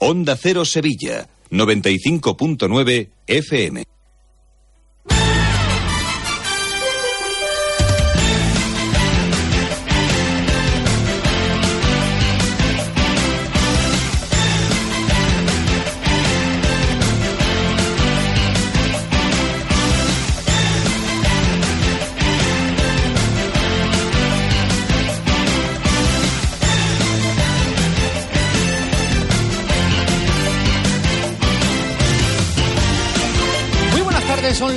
Onda Cero Sevilla, 95.9 FM.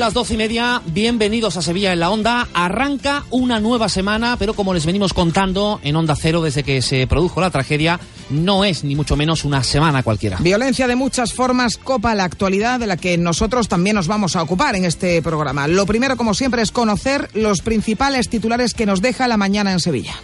Las doce y media. Bienvenidos a Sevilla en la Onda. Arranca una nueva semana, pero como les venimos contando en Onda Cero desde que se produjo la tragedia, no es ni mucho menos una semana cualquiera. Violencia de muchas formas copa la actualidad de la que nosotros también nos vamos a ocupar en este programa. Lo primero, como siempre, es conocer los principales titulares que nos deja la mañana en Sevilla.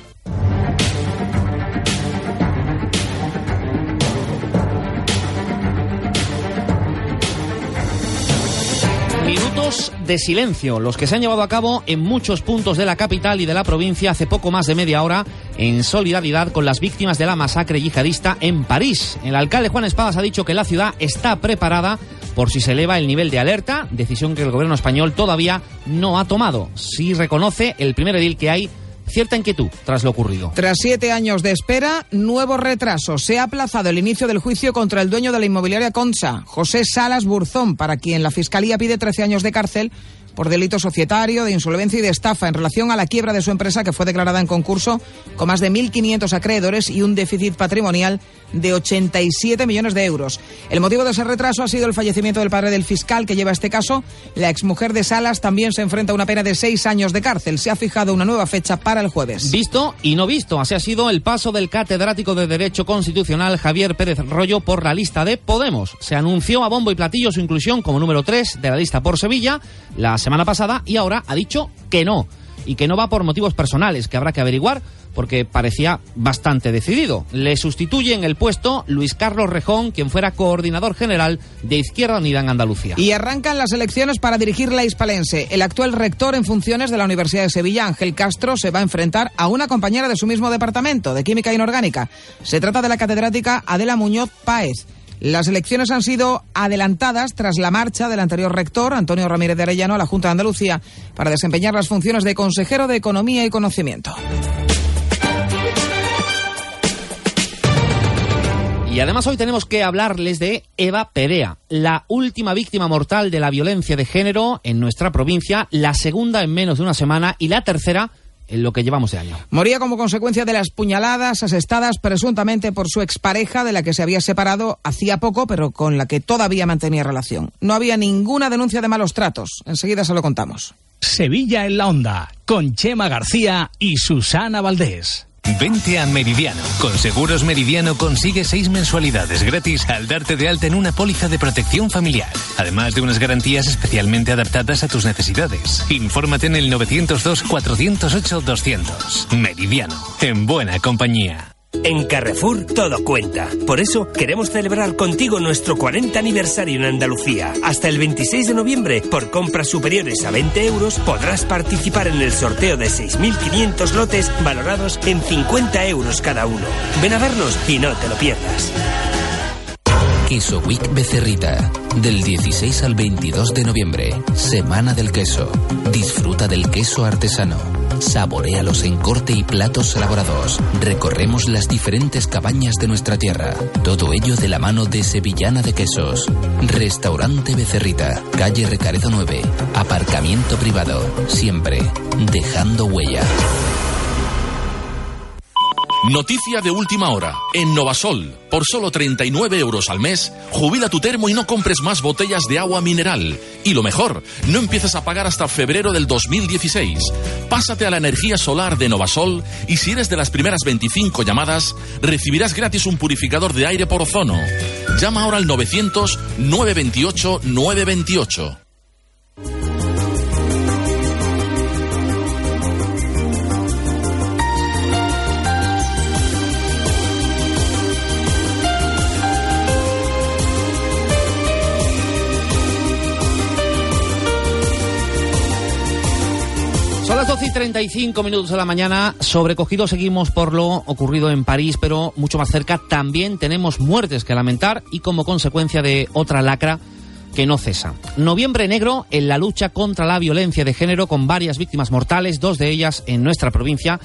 De silencio, los que se han llevado a cabo en muchos puntos de la capital y de la provincia hace poco más de media hora, en solidaridad con las víctimas de la masacre yihadista en París. El alcalde Juan Espadas ha dicho que la ciudad está preparada por si se eleva el nivel de alerta, decisión que el gobierno español todavía no ha tomado. Sí reconoce el primer edil que hay cierta inquietud tras lo ocurrido. Tras siete años de espera, nuevo retraso. Se ha aplazado el inicio del juicio contra el dueño de la inmobiliaria Concha, José Salas Burzón, para quien la Fiscalía pide 13 años de cárcel por delito societario, de insolvencia y de estafa en relación a la quiebra de su empresa que fue declarada en concurso con más de 1.500 acreedores y un déficit patrimonial de 87 millones de euros. El motivo de ese retraso ha sido el fallecimiento del padre del fiscal que lleva este caso. La exmujer de Salas también se enfrenta a una pena de seis años de cárcel. Se ha fijado una nueva fecha para el jueves. Visto y no visto. Así ha sido el paso del catedrático de Derecho Constitucional Javier Pérez Rollo por la lista de Podemos. Se anunció a bombo y platillo su inclusión como número 3 de la lista por Sevilla la semana pasada y ahora ha dicho que no. Y que no va por motivos personales, que habrá que averiguar porque parecía bastante decidido. Le sustituye en el puesto Luis Carlos Rejón, quien fuera coordinador general de Izquierda Unida en Andalucía. Y arrancan las elecciones para dirigir la Hispalense. El actual rector en funciones de la Universidad de Sevilla, Ángel Castro, se va a enfrentar a una compañera de su mismo departamento, de Química Inorgánica. Se trata de la catedrática Adela Muñoz Páez. Las elecciones han sido adelantadas tras la marcha del anterior rector, Antonio Ramírez de Arellano, a la Junta de Andalucía para desempeñar las funciones de consejero de Economía y Conocimiento. Y además hoy tenemos que hablarles de Eva Perea, la última víctima mortal de la violencia de género en nuestra provincia, la segunda en menos de una semana y la tercera en lo que llevamos de año. Moría como consecuencia de las puñaladas asestadas presuntamente por su expareja, de la que se había separado hacía poco, pero con la que todavía mantenía relación. No había ninguna denuncia de malos tratos. Enseguida se lo contamos. Sevilla en la Onda, con Chema García y Susana Valdés. Vente a Meridiano. Con Seguros Meridiano consigue seis mensualidades gratis al darte de alta en una póliza de protección familiar. Además de unas garantías especialmente adaptadas a tus necesidades. Infórmate en el 902-408-200. Meridiano. En buena compañía. En Carrefour todo cuenta. Por eso queremos celebrar contigo nuestro 40 aniversario en Andalucía. Hasta el 26 de noviembre, por compras superiores a 20 euros, podrás participar en el sorteo de 6.500 lotes valorados en 50 euros cada uno. Ven a vernos y no te lo pierdas. Queso Week Becerrita. Del 16 al 22 de noviembre. Semana del queso. Disfruta del queso artesano. Saborealos en corte y platos elaborados. Recorremos las diferentes cabañas de nuestra tierra. Todo ello de la mano de Sevillana de Quesos. Restaurante Becerrita. Calle Recaredo 9. Aparcamiento privado. Siempre. Dejando huella. Noticia de última hora. En Novasol, por solo 39 euros al mes, jubila tu termo y no compres más botellas de agua mineral. Y lo mejor, no empieces a pagar hasta febrero del 2016. Pásate a la energía solar de Novasol y si eres de las primeras 25 llamadas, recibirás gratis un purificador de aire por ozono. Llama ahora al 900 928 928. 12 y 35 minutos de la mañana, sobrecogido seguimos por lo ocurrido en París, pero mucho más cerca también tenemos muertes que lamentar y como consecuencia de otra lacra que no cesa. Noviembre negro en la lucha contra la violencia de género con varias víctimas mortales, dos de ellas en nuestra provincia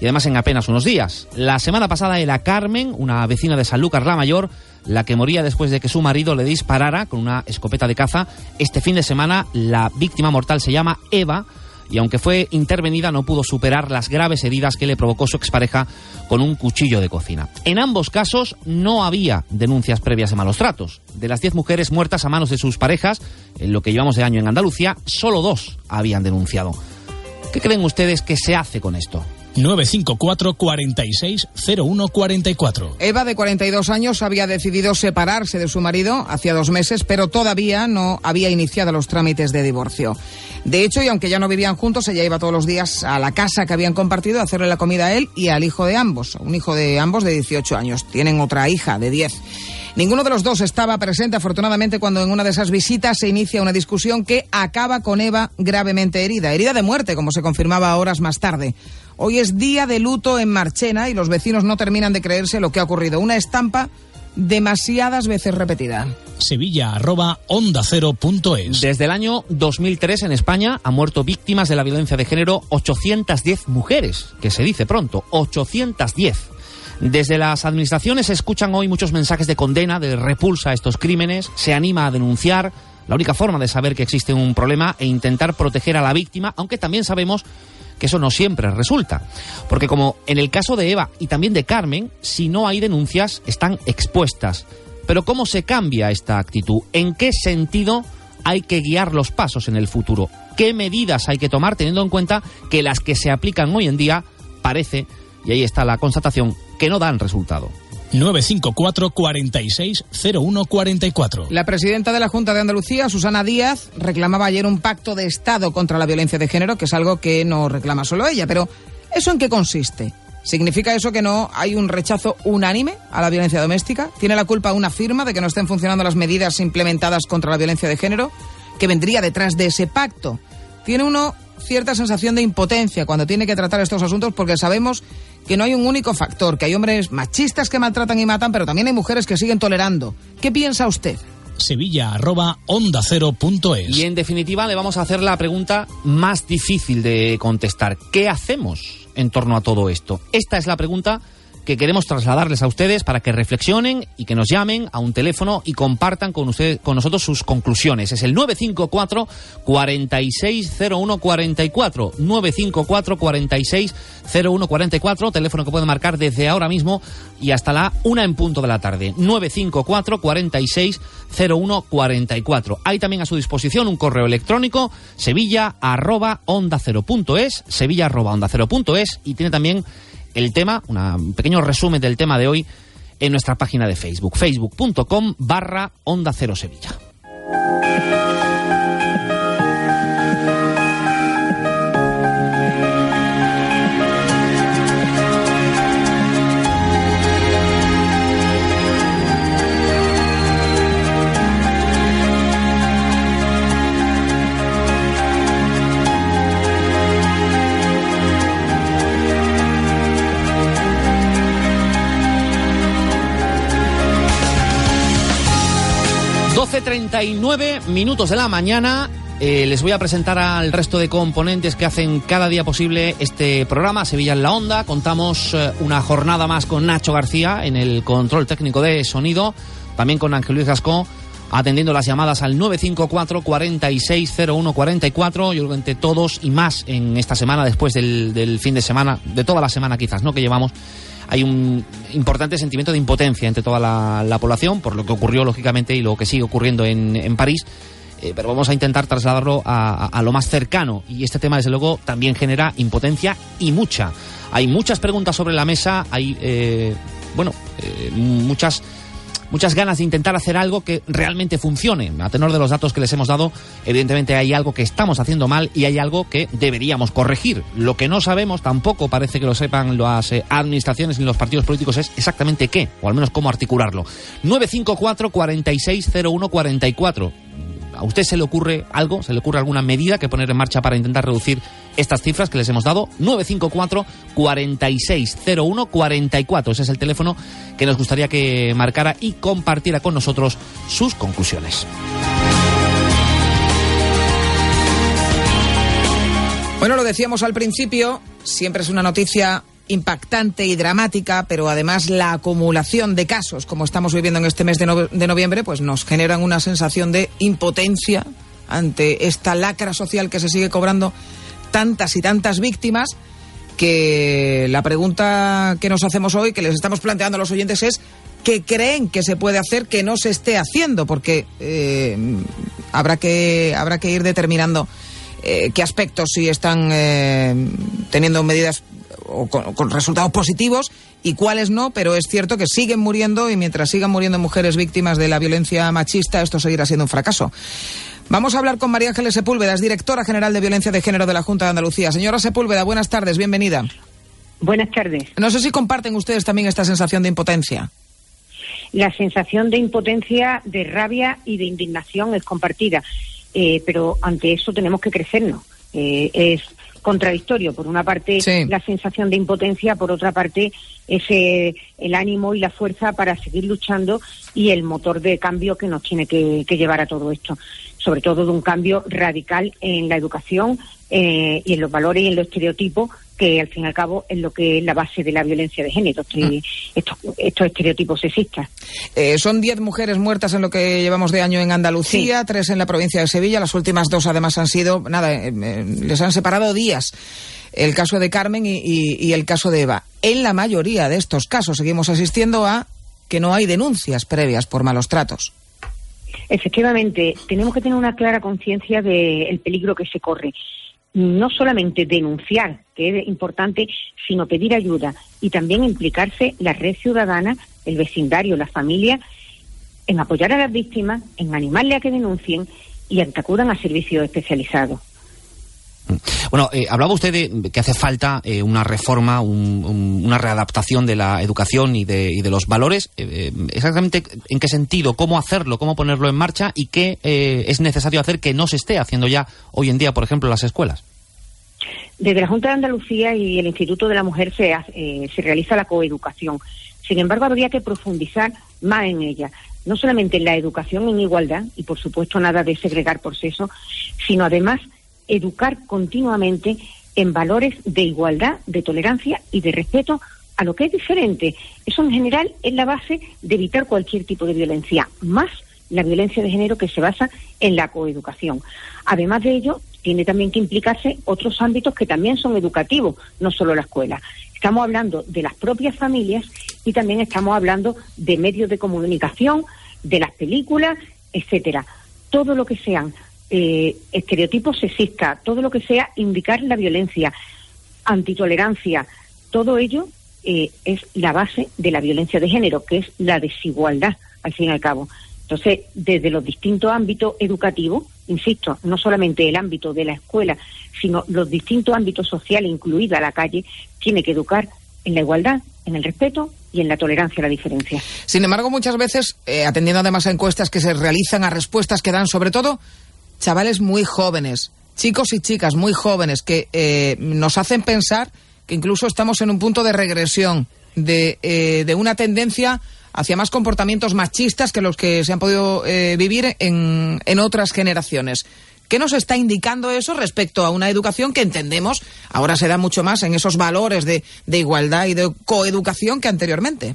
y además en apenas unos días. La semana pasada era Carmen, una vecina de Sanlúcar la Mayor, la que moría después de que su marido le disparara con una escopeta de caza. Este fin de semana la víctima mortal se llama Eva y aunque fue intervenida no pudo superar las graves heridas que le provocó su expareja con un cuchillo de cocina. En ambos casos no había denuncias previas de malos tratos. De las 10 mujeres muertas a manos de sus parejas, en lo que llevamos de año en Andalucía, solo dos habían denunciado. ¿Qué creen ustedes que se hace con esto? 954 46 0144. Eva, de 42 años, había decidido separarse de su marido hacía dos meses, pero todavía no había iniciado los trámites de divorcio. De hecho, y aunque ya no vivían juntos, ella iba todos los días a la casa que habían compartido a hacerle la comida a él y al hijo de ambos, un hijo de ambos de 18 años. Tienen otra hija de 10. Ninguno de los dos estaba presente, afortunadamente, cuando en una de esas visitas se inicia una discusión que acaba con Eva gravemente herida, herida de muerte, como se confirmaba horas más tarde. Hoy es día de luto en Marchena y los vecinos no terminan de creerse lo que ha ocurrido. Una estampa demasiadas veces repetida. Sevilla arroba onda cero punto es. Desde el año 2003 en España han muerto víctimas de la violencia de género 810 mujeres, que se dice pronto, 810. Desde las administraciones se escuchan hoy muchos mensajes de condena, de repulsa a estos crímenes, se anima a denunciar, la única forma de saber que existe un problema e intentar proteger a la víctima, aunque también sabemos que eso no siempre resulta. Porque como en el caso de Eva y también de Carmen, si no hay denuncias, están expuestas. Pero ¿cómo se cambia esta actitud? ¿En qué sentido hay que guiar los pasos en el futuro? ¿Qué medidas hay que tomar teniendo en cuenta que las que se aplican hoy en día parece, y ahí está la constatación, que no dan resultado? 954 46 0144. La presidenta de la Junta de Andalucía, Susana Díaz, reclamaba ayer un pacto de Estado contra la violencia de género, que es algo que no reclama solo ella. Pero, ¿eso en qué consiste? ¿Significa eso que no hay un rechazo unánime a la violencia doméstica? ¿Tiene la culpa una firma de que no estén funcionando las medidas implementadas contra la violencia de género? ¿Que vendría detrás de ese pacto? Tiene uno cierta sensación de impotencia cuando tiene que tratar estos asuntos porque sabemos que no hay un único factor, que hay hombres machistas que maltratan y matan, pero también hay mujeres que siguen tolerando. ¿Qué piensa usted? Sevilla arroba onda cero punto es. Y en definitiva le vamos a hacer la pregunta más difícil de contestar. ¿Qué hacemos en torno a todo esto? Esta es la pregunta que queremos trasladarles a ustedes para que reflexionen y que nos llamen a un teléfono y compartan con usted, con nosotros sus conclusiones. Es el 954 460144 954 460144 teléfono que puede marcar desde ahora mismo y hasta la una en punto de la tarde. 954 460144 Hay también a su disposición un correo electrónico sevilla arroba onda cero punto es, sevilla arroba onda cero punto es y tiene también el tema, un pequeño resumen del tema de hoy en nuestra página de Facebook, facebook.com barra Onda Cero Sevilla. 39 minutos de la mañana. Eh, les voy a presentar al resto de componentes que hacen cada día posible este programa, Sevilla en la Onda. Contamos eh, una jornada más con Nacho García en el control técnico de sonido, también con Ángel Luis Gascó atendiendo las llamadas al 954 460144. Yo creo que entre todos y más en esta semana, después del, del fin de semana, de toda la semana quizás, ¿no? Que llevamos hay un importante sentimiento de impotencia entre toda la, población por lo que ocurrió, lógicamente, y lo que sigue ocurriendo en, en París. Eh, pero vamos a intentar trasladarlo a, lo más cercano. Y este tema, desde luego, también genera impotencia y mucha. Hay muchas preguntas sobre la mesa, hay, eh, bueno, eh, muchas muchas ganas de intentar hacer algo que realmente funcione. A tenor de los datos que les hemos dado, evidentemente hay algo que estamos haciendo mal y hay algo que deberíamos corregir. Lo que no sabemos, tampoco parece que lo sepan las eh, administraciones ni los partidos políticos, es exactamente qué, o al menos cómo articularlo. 954 460144 ¿A usted se le ocurre algo? ¿Se le ocurre alguna medida que poner en marcha para intentar reducir estas cifras que les hemos dado, 954 4601 44. Ese es el teléfono que nos gustaría que marcara y compartiera con nosotros sus conclusiones. Bueno, lo decíamos al principio, siempre es una noticia impactante y dramática, pero además la acumulación de casos, como estamos viviendo en este mes de, noviembre, pues nos generan una sensación de impotencia ante esta lacra social que se sigue cobrando tantas y tantas víctimas que la pregunta que nos hacemos hoy, que les estamos planteando a los oyentes es ¿qué creen que se puede hacer que no se esté haciendo? Porque eh, habrá, que, habrá que ir determinando eh, qué aspectos sí están eh, teniendo medidas o con, resultados positivos y cuáles no, pero es cierto que siguen muriendo y mientras sigan muriendo mujeres víctimas de la violencia machista, esto seguirá siendo un fracaso. Vamos a hablar con María Ángeles Sepúlveda, es directora general de Violencia de Género de la Junta de Andalucía. Señora Sepúlveda, buenas tardes, bienvenida. Buenas tardes. No sé si comparten ustedes también esta sensación de impotencia. La sensación de impotencia, de rabia y de indignación es compartida, eh, pero ante eso tenemos que crecernos. Eh, es contradictorio. Por una parte, la sensación de impotencia, por otra parte, ese el ánimo y la fuerza para seguir luchando y el motor de cambio que nos tiene que, llevar a todo esto. Sobre todo de un cambio radical en la educación eh, y en los valores y en los estereotipos que al fin y al cabo es lo que es la base de la violencia de género, mm. estos, estos, estereotipos sexistas. Eh, son diez mujeres muertas en lo que llevamos de año en Andalucía, tres en la provincia de Sevilla, las últimas dos además han sido, nada, eh, eh, les han separado días. El caso de Carmen y el caso de Eva. En la mayoría de estos casos seguimos asistiendo a que no hay denuncias previas por malos tratos. Efectivamente, tenemos que tener una clara conciencia del peligro que se corre no solamente denunciar, que es importante, sino pedir ayuda y también implicarse la red ciudadana, el vecindario, la familia, en apoyar a las víctimas, en animarle a que denuncien y en que acudan a servicios especializados. Bueno, eh, hablaba usted de que hace falta eh, una reforma, una readaptación de la educación y de, los valores. Eh, exactamente en qué sentido, cómo hacerlo, cómo ponerlo en marcha y qué es necesario hacer que no se esté haciendo ya hoy en día, por ejemplo, en las escuelas. Desde la Junta de Andalucía y el Instituto de la Mujer se, se realiza la coeducación. Sin embargo, habría que profundizar más en ella no solamente en la educación en igualdad, y por supuesto nada de segregar por sexo, sino además educar continuamente en valores de igualdad, de tolerancia y de respeto a lo que es diferente. Eso en general es la base de evitar cualquier tipo de violencia, más la violencia de género que se basa en la coeducación. Además de ello, tiene también que implicarse otros ámbitos que también son educativos, no solo la escuela. Estamos hablando de las propias familias y también estamos hablando de medios de comunicación, de las películas, etcétera. Todo lo que sean eh, estereotipos sexistas, todo lo que sea indicar la violencia, antitolerancia, todo ello eh, es la base de la violencia de género, que es la desigualdad, al fin y al cabo. Entonces, desde los distintos ámbitos educativos, insisto, no solamente el ámbito de la escuela, sino los distintos ámbitos sociales, incluida la calle, tiene que educar en la igualdad, en el respeto y en la tolerancia a la diferencia. Sin embargo, muchas veces, eh, atendiendo además a encuestas que se realizan, a respuestas que dan, sobre todo chavales muy jóvenes, chicos y chicas muy jóvenes, que eh, nos hacen pensar que incluso estamos en un punto de regresión, de, eh, de una tendencia hacia más comportamientos machistas que los que se han podido eh, vivir en, en otras generaciones. ¿Qué nos está indicando eso respecto a una educación que entendemos ahora se da mucho más en esos valores de, de igualdad y de coeducación que anteriormente?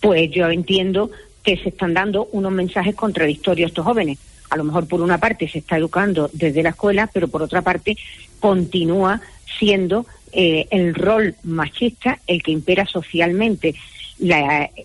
Pues yo entiendo que se están dando unos mensajes contradictorios a estos jóvenes a lo mejor por una parte se está educando desde la escuela, pero por otra parte continúa siendo eh, el rol machista el que impera socialmente.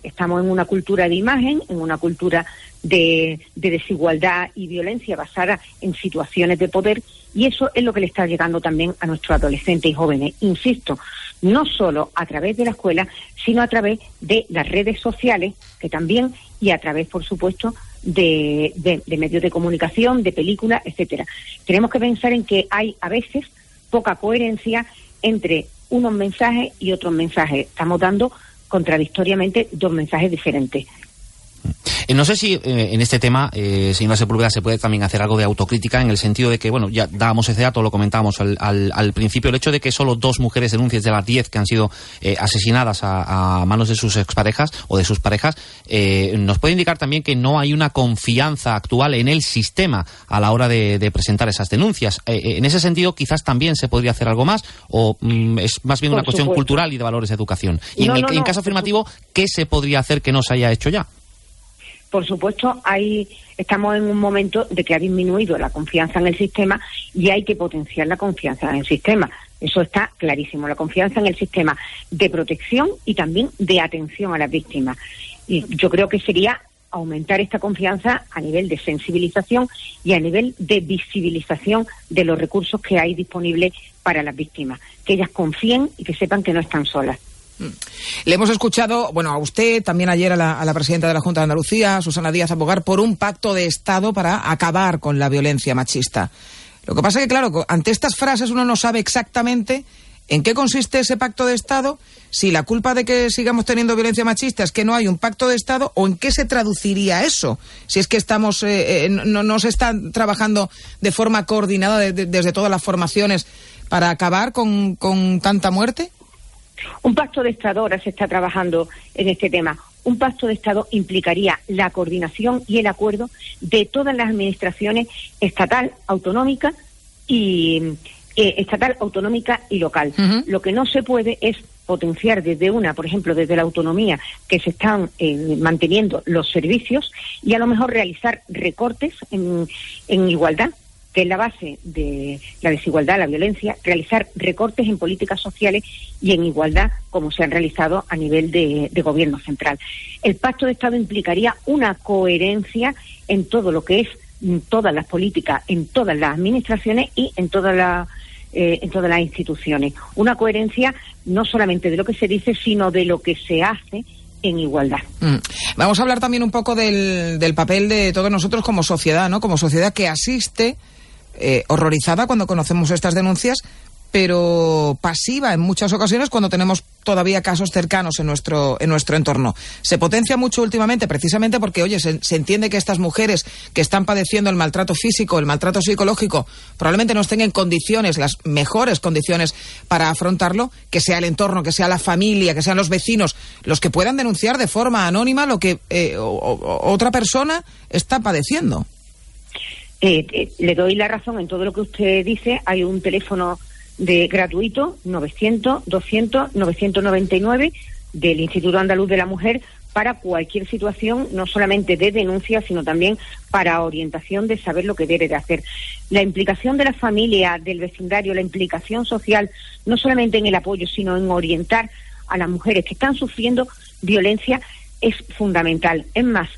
Estamos en una cultura de imagen, en una cultura de, desigualdad y violencia basada en situaciones de poder y eso es lo que le está llegando también a nuestros adolescentes y jóvenes. Insisto, no solo a través de la escuela, sino a través de las redes sociales, que también, y a través, por supuesto, de, de, medios de comunicación, de películas, etcétera. Tenemos que pensar en que hay a veces poca coherencia entre unos mensajes y otros mensajes. Estamos dando contradictoriamente dos mensajes diferentes. Eh, no sé si eh, en este tema, eh, señora Sepúlveda, se puede también hacer algo de autocrítica en el sentido de que, bueno, ya dábamos ese dato, lo comentábamos al, al, principio, el hecho de que solo dos mujeres denuncias de las diez que han sido asesinadas a, manos de sus exparejas o de sus parejas, nos puede indicar también que no hay una confianza actual en el sistema a la hora de, presentar esas denuncias. en ese sentido, quizás también se podría hacer algo más o mm, es más bien una cuestión cultural y de valores de educación. Y en, en caso afirmativo, ¿qué se podría hacer que no se haya hecho ya? Por supuesto, hay, estamos en un momento de que ha disminuido la confianza en el sistema y hay que potenciar la confianza en el sistema. Eso está clarísimo, la confianza en el sistema de protección y también de atención a las víctimas. Y yo creo que sería aumentar esta confianza a nivel de sensibilización y a nivel de visibilización de los recursos que hay disponibles para las víctimas, que ellas confíen y que sepan que no están solas. Le hemos escuchado, bueno, a usted, también ayer a la, presidenta de la Junta de Andalucía, Susana Díaz, abogar por un pacto de Estado para acabar con la violencia machista. Lo que pasa es que, claro, ante estas frases uno no sabe exactamente en qué consiste ese pacto de Estado, si la culpa de que sigamos teniendo violencia machista es que no hay un pacto de Estado, o en qué se traduciría eso, si es que estamos, eh, eh, no, se está trabajando de forma coordinada desde todas las formaciones para acabar con tanta muerte. Un pacto de Estado, ahora se está trabajando en este tema, un pacto de Estado implicaría la coordinación y el acuerdo de todas las administraciones estatal, autonómica y eh, estatal, autonómica y local. Lo que no se puede es potenciar desde una, por ejemplo, desde la autonomía que se están eh, manteniendo los servicios y a lo mejor realizar recortes en, en igualdad que es la base de la desigualdad, la violencia, realizar recortes en políticas sociales y en igualdad como se han realizado a nivel de, gobierno central. El pacto de Estado implicaría una coherencia en todo lo que es todas las políticas, en todas las administraciones y en todas las eh, todas las instituciones. Una coherencia no solamente de lo que se dice, sino de lo que se hace en igualdad. Mm. Vamos a hablar también un poco del, del papel de todos nosotros como sociedad, ¿no? Como sociedad que asiste eh, horrorizada cuando conocemos estas denuncias, pero pasiva en muchas ocasiones cuando tenemos todavía casos cercanos en nuestro, en nuestro entorno. Se potencia mucho últimamente precisamente porque, oye, se, entiende que estas mujeres que están padeciendo el maltrato físico, el maltrato psicológico, probablemente no estén en condiciones, las mejores condiciones para afrontarlo, que sea el entorno, que sea la familia, que sean los vecinos, los que puedan denunciar de forma anónima lo que eh, otra persona está padeciendo. Eh, le doy la razón en todo lo que usted dice. Hay un teléfono de gratuito 900 200 999 del Instituto Andaluz de la Mujer para cualquier situación, no solamente de denuncia, sino también para orientación de saber lo que debe de hacer. La implicación de la familia, del vecindario, la implicación social, no solamente en el apoyo, sino en orientar a las mujeres que están sufriendo violencia, es fundamental. Es más,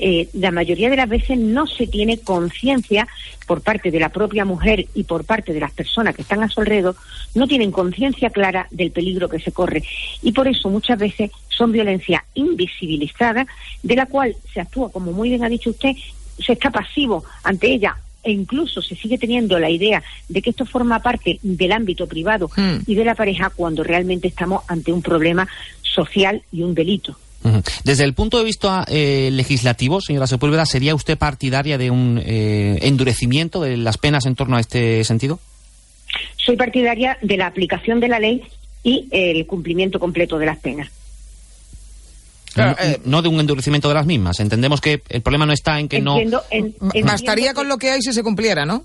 eh, la mayoría de las veces no se tiene conciencia por parte de la propia mujer y por parte de las personas que están a su alrededor, no tienen conciencia clara del peligro que se corre. Y por eso muchas veces son violencia invisibilizada, de la cual se actúa, como muy bien ha dicho usted, se está pasivo ante ella e incluso se sigue teniendo la idea de que esto forma parte del ámbito privado hmm. y de la pareja cuando realmente estamos ante un problema social y un delito. Desde el punto de vista eh, legislativo, señora Sepúlveda, ¿sería usted partidaria de un eh, endurecimiento de las penas en torno a este sentido? Soy partidaria de la aplicación de la ley y el cumplimiento completo de las penas. Eh, no, de un endurecimiento de las mismas. Entendemos que el problema no está en que no. Bastaría con lo que hay si se cumpliera, ¿no?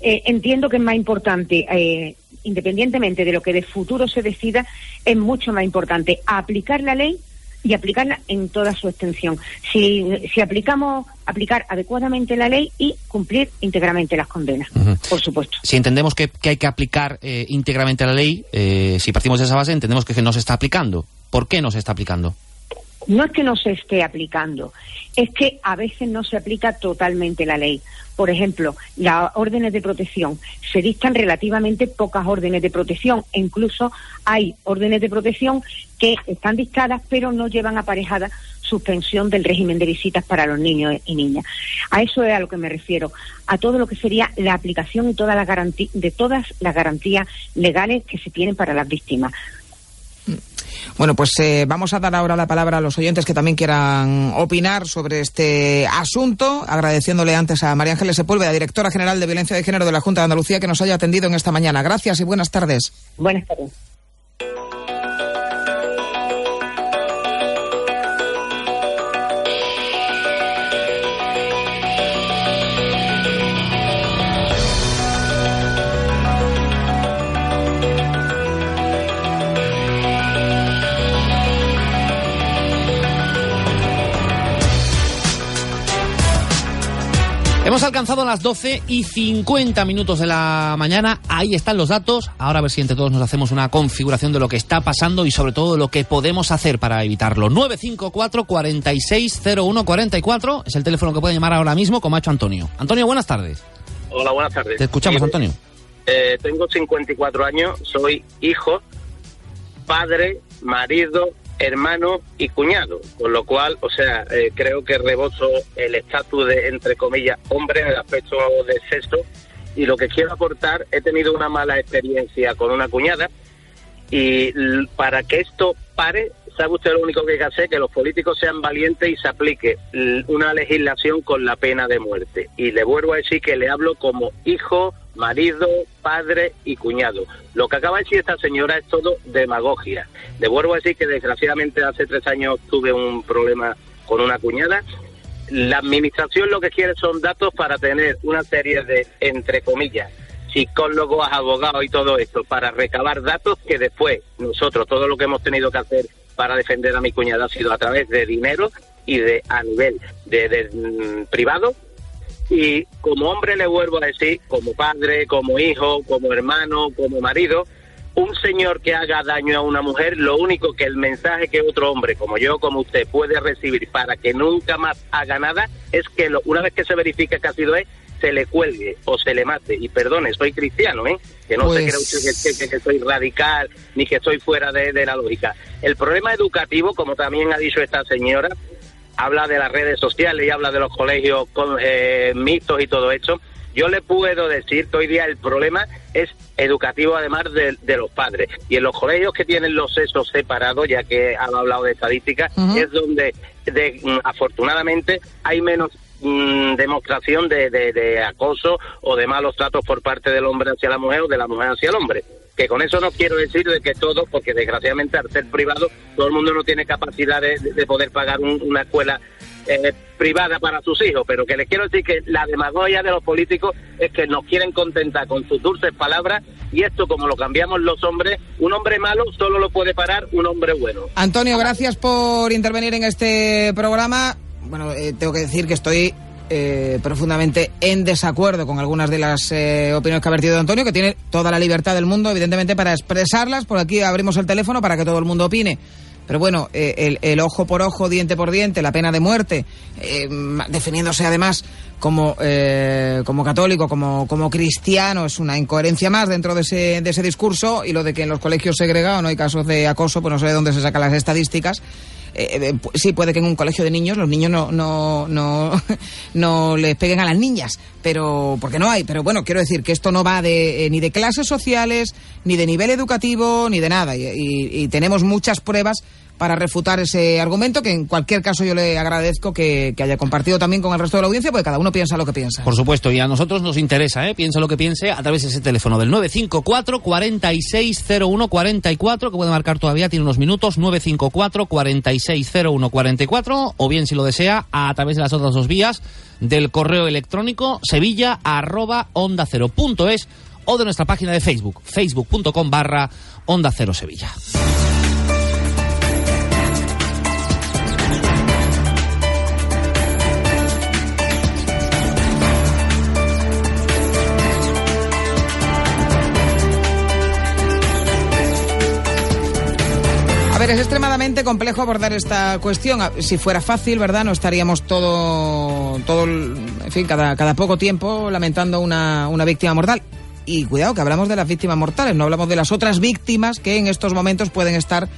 entiendo que es más importante, independientemente de lo que de futuro se decida, es mucho más importante aplicar la ley y aplicarla en toda su extensión. Si, si aplicamos, aplicar adecuadamente la ley y cumplir íntegramente las condenas, por supuesto. Si entendemos que, hay que aplicar eh, íntegramente la ley, eh, si partimos de esa base, entendemos que no se está aplicando. ¿Por qué no se está aplicando? No es que no se esté aplicando, es que a veces no se aplica totalmente la ley. Por ejemplo, las órdenes de protección. Se dictan relativamente pocas órdenes de protección e incluso hay órdenes de protección que están dictadas pero no llevan aparejada suspensión del régimen de visitas para los niños y niñas. A eso es a lo que me refiero, a todo lo que sería la aplicación y toda la de todas las garantías legales que se tienen para las víctimas. Bueno, pues eh, vamos a dar ahora la palabra a los oyentes que también quieran opinar sobre este asunto, agradeciéndole antes a María Ángeles Sepúlveda, directora general de Violencia de Género de la Junta de Andalucía, que nos haya atendido en esta mañana. Gracias y buenas tardes. Buenas tardes. Hemos alcanzado las 12 y 50 minutos de la mañana. Ahí están los datos. Ahora a ver si entre todos nos hacemos una configuración de lo que está pasando y sobre todo de lo que podemos hacer para evitarlo. 954 460144 es el teléfono que puede llamar ahora mismo, como ha hecho Antonio. Antonio, buenas tardes. Hola, buenas tardes. Te escuchamos, Antonio. Eh, tengo 54 años, soy hijo, padre, marido, hermano y cuñado, con lo cual, o sea, eh, creo que rebozo el estatus de, entre comillas, hombre en el aspecto de sexo y lo que quiero aportar, he tenido una mala experiencia con una cuñada y para que esto pare, sabe usted lo único que hay que hacer, que los políticos sean valientes y se aplique una legislación con la pena de muerte. Y le vuelvo a decir que le hablo como hijo, marido, padre y cuñado. Lo que acaba de decir esta señora es todo demagogia. Le vuelvo a decir que desgraciadamente hace tres años tuve un problema con una cuñada. La administración lo que quiere son datos para tener una serie de, entre comillas, psicólogos, abogados y todo esto, para recabar datos que después nosotros, todo lo que hemos tenido que hacer para defender a mi cuñada ha sido a través de dinero y de a nivel de, mm, privado y como hombre le vuelvo a decir, como padre, como hijo, como hermano, como marido, un señor que haga daño a una mujer, lo único que el mensaje que otro hombre, como yo, como usted, puede recibir para que nunca más haga nada, es que lo- una vez que se verifique que ha sido él, se le cuelgue o se le mate. Y perdone, soy cristiano, ¿eh? Que no se Pues- crea usted que, que- que soy radical ni que estoy fuera de, de la lógica. El problema educativo, como también ha dicho esta señora, habla de las redes sociales y habla de los colegios con, eh, mixtos y todo esto. Yo le puedo decir que hoy día el problema es educativo además de, de los padres. Y en los colegios que tienen los sexos separados, ya que han hablado de estadísticas, es donde de- mm, afortunadamente hay menos mm, demostración de, de- de acoso o de malos tratos por parte del hombre hacia la mujer o de la mujer hacia el hombre. Que con eso no quiero decir de que todo, porque desgraciadamente al ser privado todo el mundo no tiene capacidad de, de poder pagar un- una escuela eh, privada para sus hijos, pero que les quiero decir que la demagogia de los políticos es que nos quieren contentar con sus dulces palabras y esto como lo cambiamos los hombres, un hombre malo solo lo puede parar un hombre bueno. Antonio, gracias por intervenir en este programa. Bueno, eh, tengo que decir que estoy eh, profundamente en desacuerdo con algunas de las eh, opiniones que ha vertido Antonio, que tiene toda la libertad del mundo, evidentemente, para expresarlas. Por aquí abrimos el teléfono para que todo el mundo opine. Pero bueno, eh, el, el ojo por ojo, diente por diente, la pena de muerte, eh, definiéndose además como, eh, como católico, como, como cristiano, es una incoherencia más dentro de ese, de ese discurso. Y lo de que en los colegios segregados no hay casos de acoso, pues no sé de dónde se sacan las estadísticas. Eh, eh, pu- sí, puede que en un colegio de niños los niños no, no, no, no les peguen a las niñas, pero porque no hay. Pero bueno, quiero decir que esto no va de, eh, ni de clases sociales, ni de nivel educativo, ni de nada. Y tenemos muchas pruebas para refutar ese argumento, que en cualquier caso yo le agradezco que, que haya compartido también con el resto de la audiencia, porque cada uno piensa lo que piensa. Por supuesto, y a nosotros nos interesa, ¿eh? Piensa lo que piense a través de ese teléfono del 954 460144 que puede marcar todavía, tiene unos minutos, 954 460144 o bien si lo desea a través de las otras dos vías del correo electrónico sevilla arroba onda cero es o de nuestra página de Facebook, facebook.com barra onda cero sevilla. Es extremadamente complejo abordar esta cuestión. A- Si fuera fácil, ¿verdad? No estaríamos todo, todo en fin, cada, cada poco tiempo lamentando una, una víctima mortal. Y cuidado, que hablamos de las víctimas mortales, no hablamos de las otras víctimas que en estos momentos pueden estar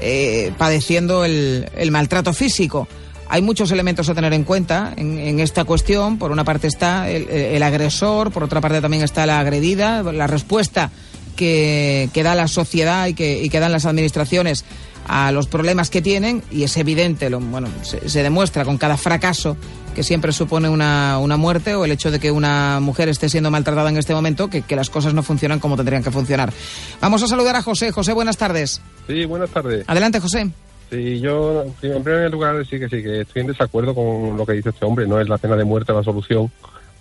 eh, padeciendo el, el maltrato físico. Hay muchos elementos a tener en cuenta en, en esta cuestión. Por una parte está el, el agresor, por otra parte también está la agredida, la respuesta que, que da la sociedad y que, y que dan las administraciones a los problemas que tienen y es evidente, lo, bueno, se, se demuestra con cada fracaso que siempre supone una, una, muerte o el hecho de que una mujer esté siendo maltratada en este momento, que, que, las cosas no funcionan como tendrían que funcionar. Vamos a saludar a José. José, buenas tardes. Sí, buenas tardes. Adelante, José. Sí, yo en primer lugar sí que sí, que estoy en desacuerdo con lo que dice este hombre. No es la pena de muerte la solución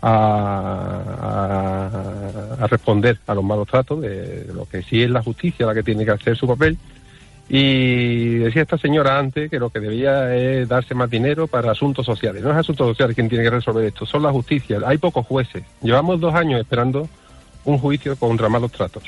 a, a, a responder a los malos tratos, de, de lo que sí es la justicia la que tiene que hacer su papel y decía esta señora antes que lo que debía es darse más dinero para asuntos sociales. No es asuntos sociales quien tiene que resolver esto, son la justicia. Hay pocos jueces. Llevamos dos años esperando un juicio contra malos tratos.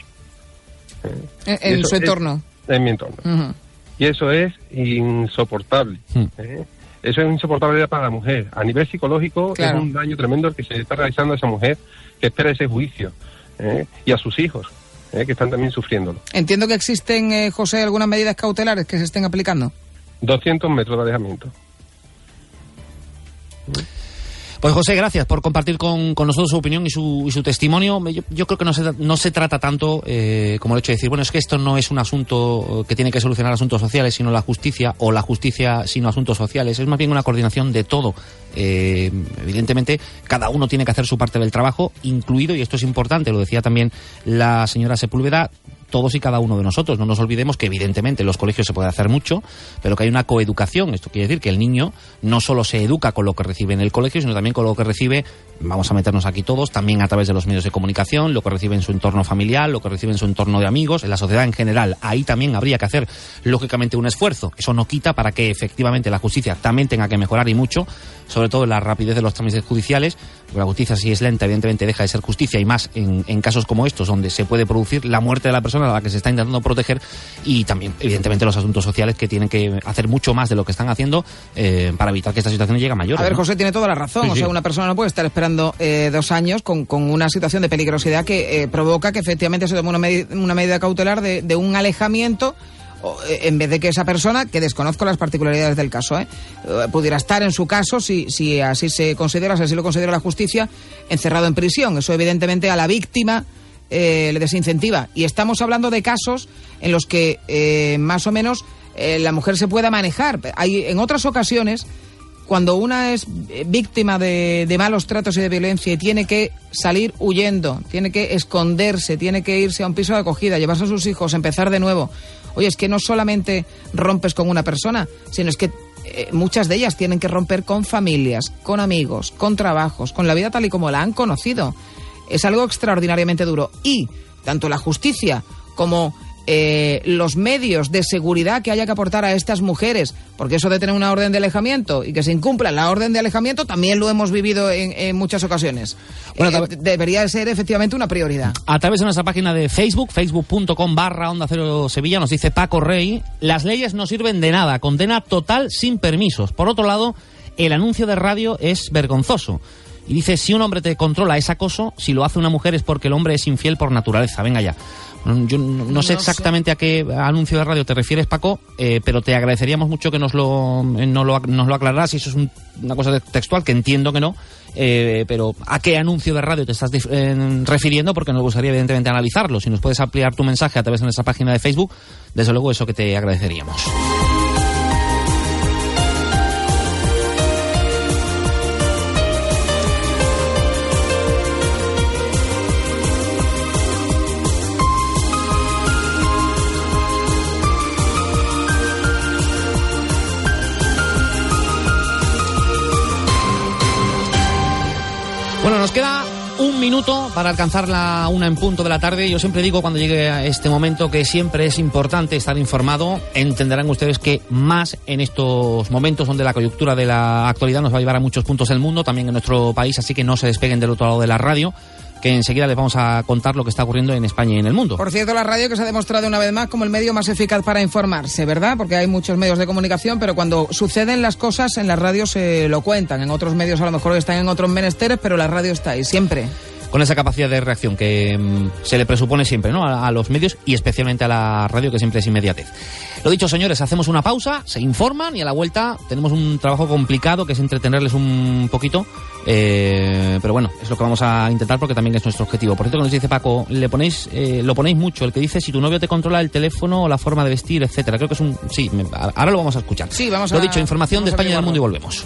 Eh, en su entorno. Es, en mi entorno. Uh -huh. Y eso es insoportable. Uh -huh. ¿eh? Eso es insoportable para la mujer. A nivel psicológico claro. es un daño tremendo el que se está realizando a esa mujer que espera ese juicio. ¿eh? Y a sus hijos eh, que están también sufriéndolo. Entiendo que existen, eh, José, algunas medidas cautelares que se estén aplicando. 200 metros de alejamiento. Pues José, gracias por compartir con, con nosotros su opinión y su, y su testimonio. Yo, creo que no se, no se trata tanto eh, como el hecho de decir, bueno, es que esto no es un asunto que tiene que solucionar asuntos sociales, sino la justicia, o la justicia sino asuntos sociales. Es más bien una coordinación de todo. Eh, evidentemente, cada uno tiene que hacer su parte del trabajo, incluido, y esto es importante, lo decía también la señora Sepúlveda, todos y cada uno de nosotros. No nos olvidemos que evidentemente en los colegios se puede hacer mucho, pero que hay una coeducación. Esto quiere decir que el niño no solo se educa con lo que recibe en el colegio, sino también con lo que recibe, vamos a meternos aquí todos, también a través de los medios de comunicación, lo que recibe en su entorno familiar, lo que recibe en su entorno de amigos, en la sociedad en general. Ahí también habría que hacer, lógicamente, un esfuerzo. Eso no quita para que efectivamente la justicia también tenga que mejorar y mucho, sobre todo en la rapidez de los trámites judiciales, la justicia si es lenta, evidentemente deja de ser justicia y más en, en casos como estos, donde se puede producir la muerte de la persona a la que se está intentando proteger y también, evidentemente, los asuntos sociales que tienen que hacer mucho más de lo que están haciendo eh, para evitar que esta situación llegue a mayores. A ver, ¿no? José tiene toda la razón. Sí, o sea, sí. una persona no puede estar esperando eh, dos años con, con, una situación de peligrosidad que eh, provoca que efectivamente se tome una, med una medida cautelar de, de un alejamiento en vez de que esa persona, que desconozco las particularidades del caso, ¿eh? pudiera estar en su caso, si, si así se considera, si así lo considera la justicia, encerrado en prisión. Eso evidentemente a la víctima eh, le desincentiva. Y estamos hablando de casos en los que eh, más o menos eh, la mujer se pueda manejar. Hay en otras ocasiones cuando una es víctima de, de, malos tratos y de violencia y tiene que salir huyendo, tiene que esconderse, tiene que irse a un piso de acogida, llevarse a sus hijos, empezar de nuevo. Oye, es que no solamente rompes con una persona, sino es que eh, muchas de ellas tienen que romper con familias, con amigos, con trabajos, con la vida tal y como la han conocido. Es algo extraordinariamente duro. Y tanto la justicia como eh, los medios de seguridad que haya que aportar a estas mujeres, porque eso de tener una orden de alejamiento y que se incumpla la orden de alejamiento también lo hemos vivido en, en muchas ocasiones. Bueno, eh, debería ser efectivamente una prioridad. A través de nuestra página de Facebook, facebook.com barra Onda Cero Sevilla, nos dice Paco Rey, las leyes no sirven de nada, condena total sin permisos. Por otro lado, el anuncio de radio es vergonzoso. Y dice, si un hombre te controla es acoso, si lo hace una mujer es porque el hombre es infiel por naturaleza. Venga ya. Yo no, no sé exactamente sé. a qué anuncio de radio te refieres, Paco, eh, pero te agradeceríamos mucho que nos lo, eh, nos lo, nos lo aclararas. Si eso es un, una cosa textual, que entiendo que no, eh, pero ¿a qué anuncio de radio te estás eh, refiriendo? Porque nos gustaría, evidentemente, analizarlo. Si nos puedes ampliar tu mensaje a través de nuestra página de Facebook, desde luego eso que te agradeceríamos. Nos queda un minuto para alcanzar la una en punto de la tarde. Yo siempre digo cuando llegue a este momento que siempre es importante estar informado. Entenderán ustedes que más en estos momentos donde la coyuntura de la actualidad nos va a llevar a muchos puntos del mundo, también en nuestro país, así que no se despeguen del otro lado de la radio que enseguida les vamos a contar lo que está ocurriendo en España y en el mundo. Por cierto, la radio que se ha demostrado una vez más como el medio más eficaz para informarse, ¿verdad? Porque hay muchos medios de comunicación, pero cuando suceden las cosas en la radio se lo cuentan. En otros medios a lo mejor están en otros menesteres, pero la radio está ahí siempre. Con esa capacidad de reacción que mm, se le presupone siempre ¿no? a, a los medios y especialmente a la radio, que siempre es inmediatez. Lo dicho, señores, hacemos una pausa, se informan y a la vuelta tenemos un trabajo complicado que es entretenerles un poquito. eh, pero bueno, es lo que vamos a intentar porque también es nuestro objetivo. Por cierto, que nos dice Paco, le ponéis, eh, lo ponéis mucho, el que dice si tu novio te controla el teléfono o la forma de vestir, etcétera. Creo que es un. Sí, me- ahora lo vamos a escuchar. Sí, vamos Lo a- dicho, información de España y del mundo y volvemos.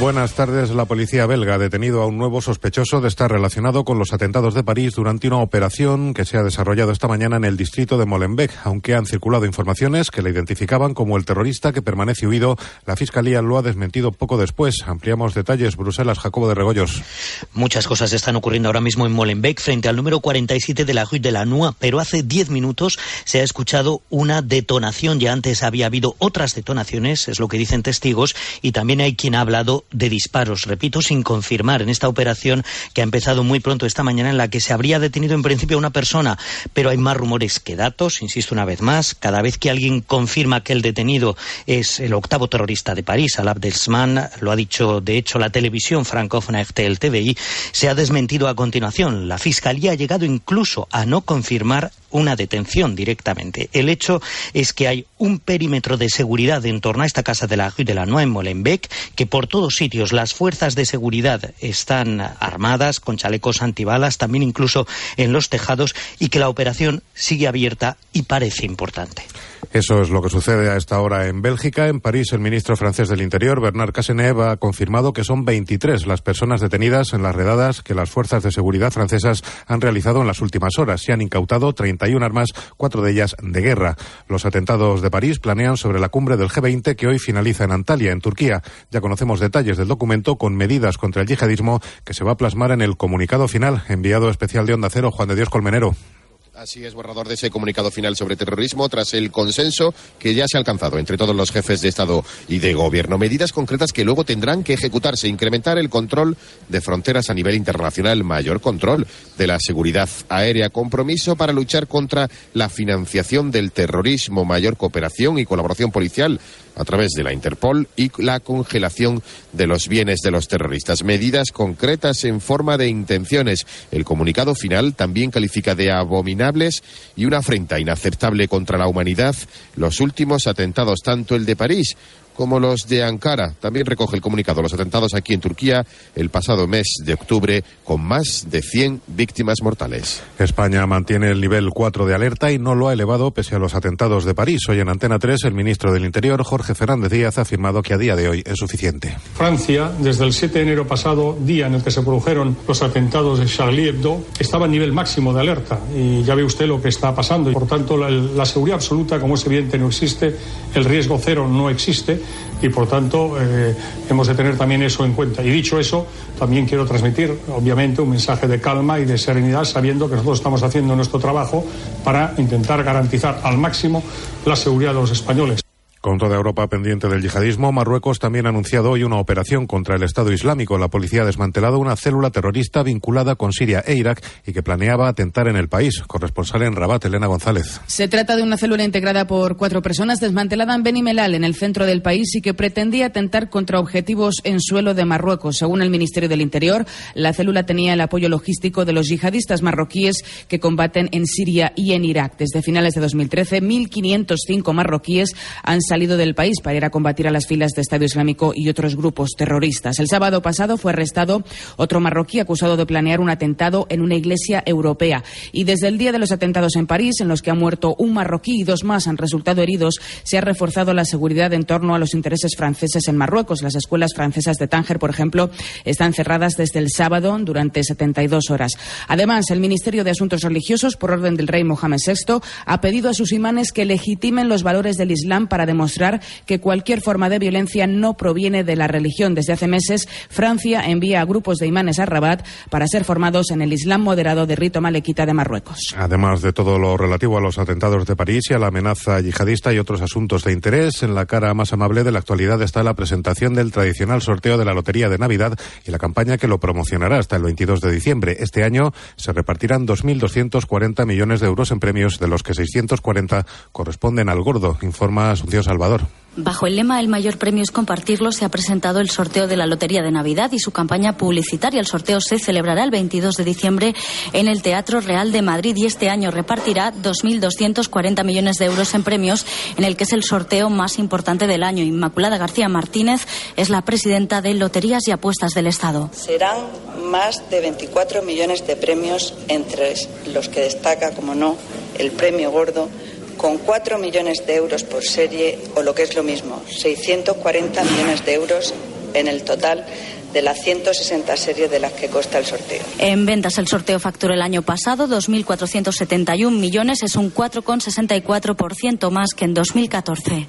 Buenas tardes. La policía belga ha detenido a un nuevo sospechoso de estar relacionado con los atentados de París durante una operación que se ha desarrollado esta mañana en el distrito de Molenbeek. Aunque han circulado informaciones que le identificaban como el terrorista que permanece huido, la fiscalía lo ha desmentido poco después. Ampliamos detalles. Bruselas, Jacobo de Regoyos. Muchas cosas están ocurriendo ahora mismo en Molenbeek frente al número 47 de la Rue de la Noix, pero hace 10 minutos se ha escuchado una detonación. Ya antes había habido otras detonaciones, es lo que dicen testigos, y también hay quien ha hablado de disparos, repito, sin confirmar en esta operación que ha empezado muy pronto esta mañana en la que se habría detenido en principio a una persona, pero hay más rumores que datos, insisto una vez más, cada vez que alguien confirma que el detenido es el octavo terrorista de París, Al Abdesman, lo ha dicho de hecho la televisión francófona RTL TVI, se ha desmentido a continuación. La Fiscalía ha llegado incluso a no confirmar una detención directamente. El hecho es que hay un perímetro de seguridad en torno a esta casa de la Rue de la Noix en Molenbeek, que por todos sitios las fuerzas de seguridad están armadas con chalecos antibalas, también incluso en los tejados, y que la operación sigue abierta y parece importante. Eso es lo que sucede a esta hora en Bélgica. En París, el ministro francés del Interior, Bernard Cazeneuve, ha confirmado que son 23 las personas detenidas en las redadas que las fuerzas de seguridad francesas han realizado en las últimas horas. Se han incautado 31 armas, cuatro de ellas de guerra. Los atentados de París planean sobre la cumbre del G20 que hoy finaliza en Antalya, en Turquía. Ya conocemos detalles del documento con medidas contra el yihadismo que se va a plasmar en el comunicado final. Enviado especial de Onda Cero, Juan de Dios Colmenero. Así es, borrador de ese comunicado final sobre terrorismo tras el consenso que ya se ha alcanzado entre todos los jefes de Estado y de Gobierno. Medidas concretas que luego tendrán que ejecutarse, incrementar el control de fronteras a nivel internacional, mayor control de la seguridad aérea, compromiso para luchar contra la financiación del terrorismo, mayor cooperación y colaboración policial a través de la Interpol y la congelación de los bienes de los terroristas. Medidas concretas en forma de intenciones. El comunicado final también califica de abominables y una afrenta inaceptable contra la humanidad los últimos atentados, tanto el de París como los de Ankara. También recoge el comunicado los atentados aquí en Turquía el pasado mes de octubre con más de 100 víctimas mortales. España mantiene el nivel 4 de alerta y no lo ha elevado pese a los atentados de París. Hoy en Antena 3, el ministro del Interior, Jorge Fernández Díaz, ha afirmado que a día de hoy es suficiente. Francia, desde el 7 de enero pasado, día en el que se produjeron los atentados de Charlie Hebdo, estaba en nivel máximo de alerta. Y ya ve usted lo que está pasando. Y por tanto, la, la seguridad absoluta, como es evidente, no existe. El riesgo cero no existe. Y por tanto, eh, hemos de tener también eso en cuenta. Y dicho eso, también quiero transmitir, obviamente, un mensaje de calma y de serenidad, sabiendo que nosotros estamos haciendo nuestro trabajo para intentar garantizar al máximo la seguridad de los españoles. Con toda Europa pendiente del yihadismo, Marruecos también ha anunciado hoy una operación contra el Estado Islámico. La policía ha desmantelado una célula terrorista vinculada con Siria e Irak y que planeaba atentar en el país. Corresponsal en Rabat, Elena González. Se trata de una célula integrada por cuatro personas desmantelada en Beni Mellal, en el centro del país, y que pretendía atentar contra objetivos en suelo de Marruecos. Según el Ministerio del Interior, la célula tenía el apoyo logístico de los yihadistas marroquíes que combaten en Siria y en Irak. Desde finales de 2013, 1.505 marroquíes han salido del país para ir a combatir a las filas de Estado Islámico y otros grupos terroristas. El sábado pasado fue arrestado otro marroquí acusado de planear un atentado en una iglesia europea. Y desde el día de los atentados en París, en los que ha muerto un marroquí y dos más han resultado heridos, se ha reforzado la seguridad en torno a los intereses franceses en Marruecos. Las escuelas francesas de Tánger, por ejemplo, están cerradas desde el sábado durante 72 horas. Además, el Ministerio de Asuntos Religiosos, por orden del rey Mohamed VI, ha pedido a sus imanes que legitimen los valores del Islam para demostrar demostrar que cualquier forma de violencia no proviene de la religión. Desde hace meses, Francia envía a grupos de imanes a Rabat para ser formados en el Islam moderado de rito malequita de Marruecos. Además de todo lo relativo a los atentados de París y a la amenaza yihadista y otros asuntos de interés, en la cara más amable de la actualidad está la presentación del tradicional sorteo de la Lotería de Navidad y la campaña que lo promocionará hasta el 22 de diciembre. Este año se repartirán 2.240 millones de euros en premios, de los que 640 corresponden al gordo, informa Asunción Salvador. Bajo el lema El mayor premio es compartirlo, se ha presentado el sorteo de la Lotería de Navidad y su campaña publicitaria. El sorteo se celebrará el 22 de diciembre en el Teatro Real de Madrid y este año repartirá 2.240 millones de euros en premios, en el que es el sorteo más importante del año. Inmaculada García Martínez es la presidenta de Loterías y Apuestas del Estado. Serán más de 24 millones de premios, entre los que destaca, como no, el premio gordo con 4 millones de euros por serie o lo que es lo mismo, 640 millones de euros en el total de las 160 series de las que consta el sorteo. En ventas el sorteo facturó el año pasado 2.471 millones, es un 4,64% más que en 2014.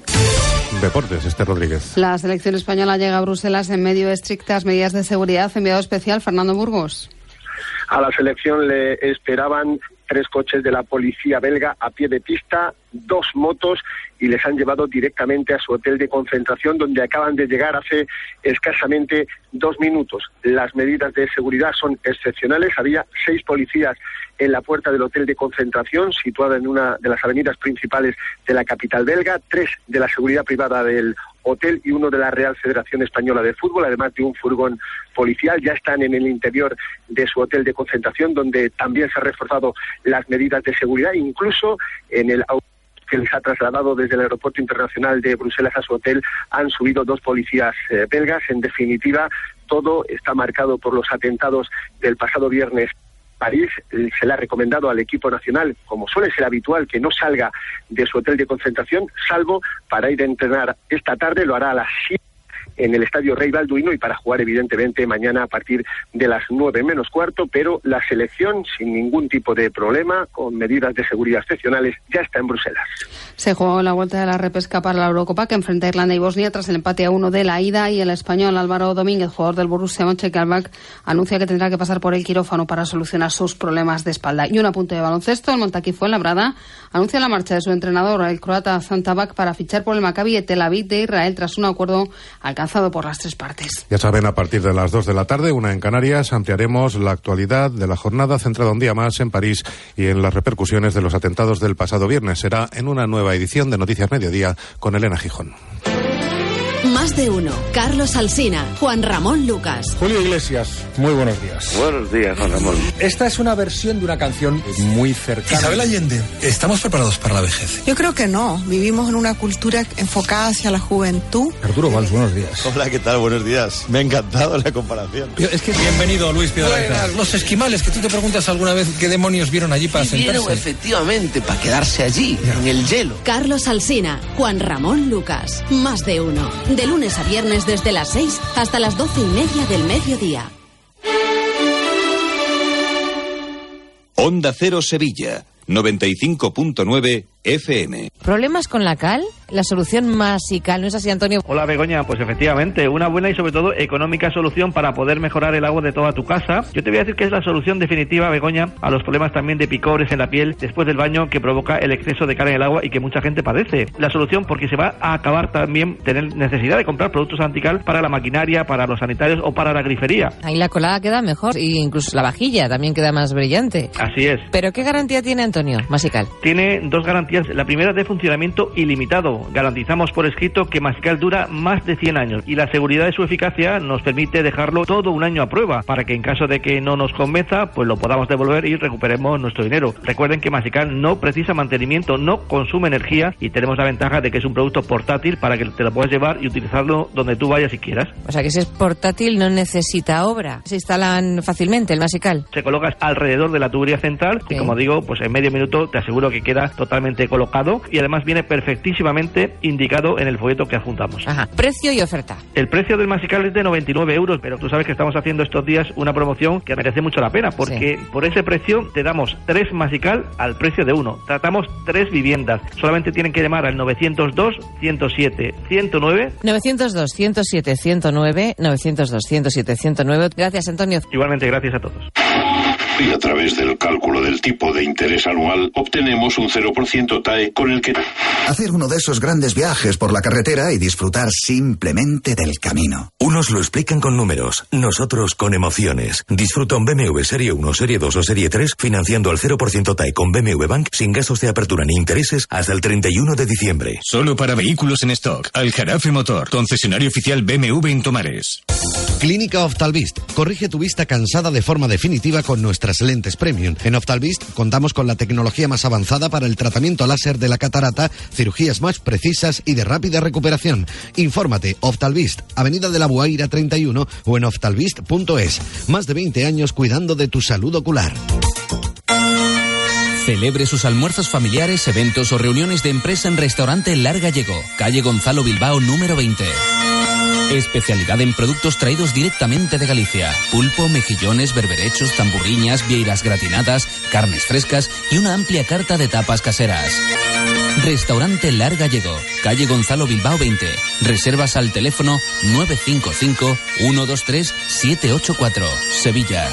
Deportes, Este Rodríguez. La selección española llega a Bruselas en medio de estrictas medidas de seguridad. Enviado especial Fernando Burgos. A la selección le esperaban tres coches de la policía belga a pie de pista, dos motos y les han llevado directamente a su hotel de concentración donde acaban de llegar hace escasamente dos minutos. Las medidas de seguridad son excepcionales. Había seis policías en la puerta del hotel de concentración situada en una de las avenidas principales de la capital belga, tres de la seguridad privada del hotel y uno de la Real Federación Española de Fútbol, además de un furgón policial. Ya están en el interior de su hotel de concentración, donde también se han reforzado las medidas de seguridad, incluso en el que les ha trasladado desde el Aeropuerto Internacional de Bruselas a su hotel han subido dos policías eh, belgas. En definitiva, todo está marcado por los atentados del pasado viernes París eh, se le ha recomendado al equipo nacional, como suele ser habitual, que no salga de su hotel de concentración, salvo para ir a entrenar esta tarde, lo hará a las 7 en el Estadio Rey Balduino y para jugar evidentemente mañana a partir de las nueve menos cuarto, pero la selección sin ningún tipo de problema, con medidas de seguridad excepcionales, ya está en Bruselas. Se jugó la vuelta de la repesca para la Eurocopa que enfrenta a Irlanda y Bosnia tras el empate a uno de la ida y el español Álvaro Domínguez, jugador del Borussia Mönchengladbach, anuncia que tendrá que pasar por el quirófano para solucionar sus problemas de espalda. Y un apunte de baloncesto, el Montaquí fue labrada, anuncia la marcha de su entrenador, el croata Zantabak, para fichar por el Maccabi de Tel Aviv de Israel tras un acuerdo alcanzado por las tres partes. Ya saben, a partir de las dos de la tarde, una en Canarias, ampliaremos la actualidad de la jornada centrada un día más en París y en las repercusiones de los atentados del pasado viernes. Será en una nueva edición de Noticias Mediodía con Elena Gijón. Más de uno. Carlos Alsina, Juan Ramón Lucas. Julio Iglesias, muy buenos días. Buenos días, Juan Ramón. Esta es una versión de una canción muy cercana. Isabel Allende, ¿estamos preparados para la vejez? Yo creo que no. Vivimos en una cultura enfocada hacia la juventud. Arturo Valls, buenos días. Hola, ¿qué tal? Buenos días. Me ha encantado la comparación. Es que bienvenido, Luis Piedrahita. Los esquimales, que tú te preguntas alguna vez qué demonios vieron allí para sentarse. Vieron efectivamente para quedarse allí, en el hielo. Carlos Alsina, Juan Ramón Lucas. Más de uno. De lunes a viernes desde las 6 hasta las doce y media del mediodía. Onda Cero Sevilla, 95.9 FM. ¿Problemas con la cal? La solución masical, ¿no es así, Antonio? Hola, Begoña. Pues efectivamente, una buena y sobre todo económica solución para poder mejorar el agua de toda tu casa. Yo te voy a decir que es la solución definitiva, Begoña, a los problemas también de picores en la piel después del baño que provoca el exceso de cal en el agua y que mucha gente padece. La solución porque se va a acabar también tener necesidad de comprar productos antical para la maquinaria, para los sanitarios o para la grifería. Ahí la colada queda mejor y incluso la vajilla también queda más brillante. Así es. ¿Pero qué garantía tiene Antonio, Masical? Tiene dos garantías la primera de funcionamiento ilimitado. Garantizamos por escrito que Masical dura más de 100 años y la seguridad de su eficacia nos permite dejarlo todo un año a prueba para que en caso de que no nos convenza, pues lo podamos devolver y recuperemos nuestro dinero. Recuerden que Masical no precisa mantenimiento, no consume energía y tenemos la ventaja de que es un producto portátil para que te lo puedas llevar y utilizarlo donde tú vayas si quieras. O sea que si es portátil no necesita obra. Se instalan fácilmente el Masical. Se coloca alrededor de la tubería central y como digo, pues en medio minuto te aseguro que queda totalmente colocado y además viene perfectísimamente indicado en el folleto que adjuntamos. Ajá. Precio y oferta. El precio del masical es de 99 euros, pero tú sabes que estamos haciendo estos días una promoción que merece mucho la pena, porque por ese precio te damos tres masical al precio de uno. Tratamos tres viviendas. Solamente tienen que llamar al 902 107 109. 902 107 109 902 107 109. Gracias, Antonio. Igualmente, gracias a todos. Y a través del cálculo del tipo de interés anual obtenemos un 0% TAE con el que... Hacer uno de esos grandes viajes por la carretera y disfrutar simplemente del camino. Unos lo explican con números, nosotros con emociones. Disfruta un BMW Serie 1, Serie 2 o Serie 3 financiando al 0% TAE con BMW Bank sin gastos de apertura ni intereses hasta el 31 de diciembre. Solo para vehículos en stock. Aljarafe Motor, concesionario oficial BMW en Tomares. Clínica Oftalvist. Corrige tu vista cansada de forma definitiva con nuestras lentes premium. En Oftalvist contamos con la tecnología más avanzada para el tratamiento láser de la catarata, cirugías más precisas y de rápida recuperación. Infórmate, Oftalvist, Avenida de la Buaira 31 o en oftalvist.es. Más de 20 años cuidando de tu salud ocular. Celebre sus almuerzos familiares, eventos o reuniones de empresa en Restaurante Lar Gallego, calle Gonzalo Bilbao número 20. Especialidad en productos traídos directamente de Galicia. Pulpo, mejillones, berberechos, tamburriñas, vieiras gratinadas, carnes frescas y una amplia carta de tapas caseras. Restaurante Lar Gallego, calle Gonzalo Bilbao 20. Reservas al teléfono 955 123 784, Sevilla.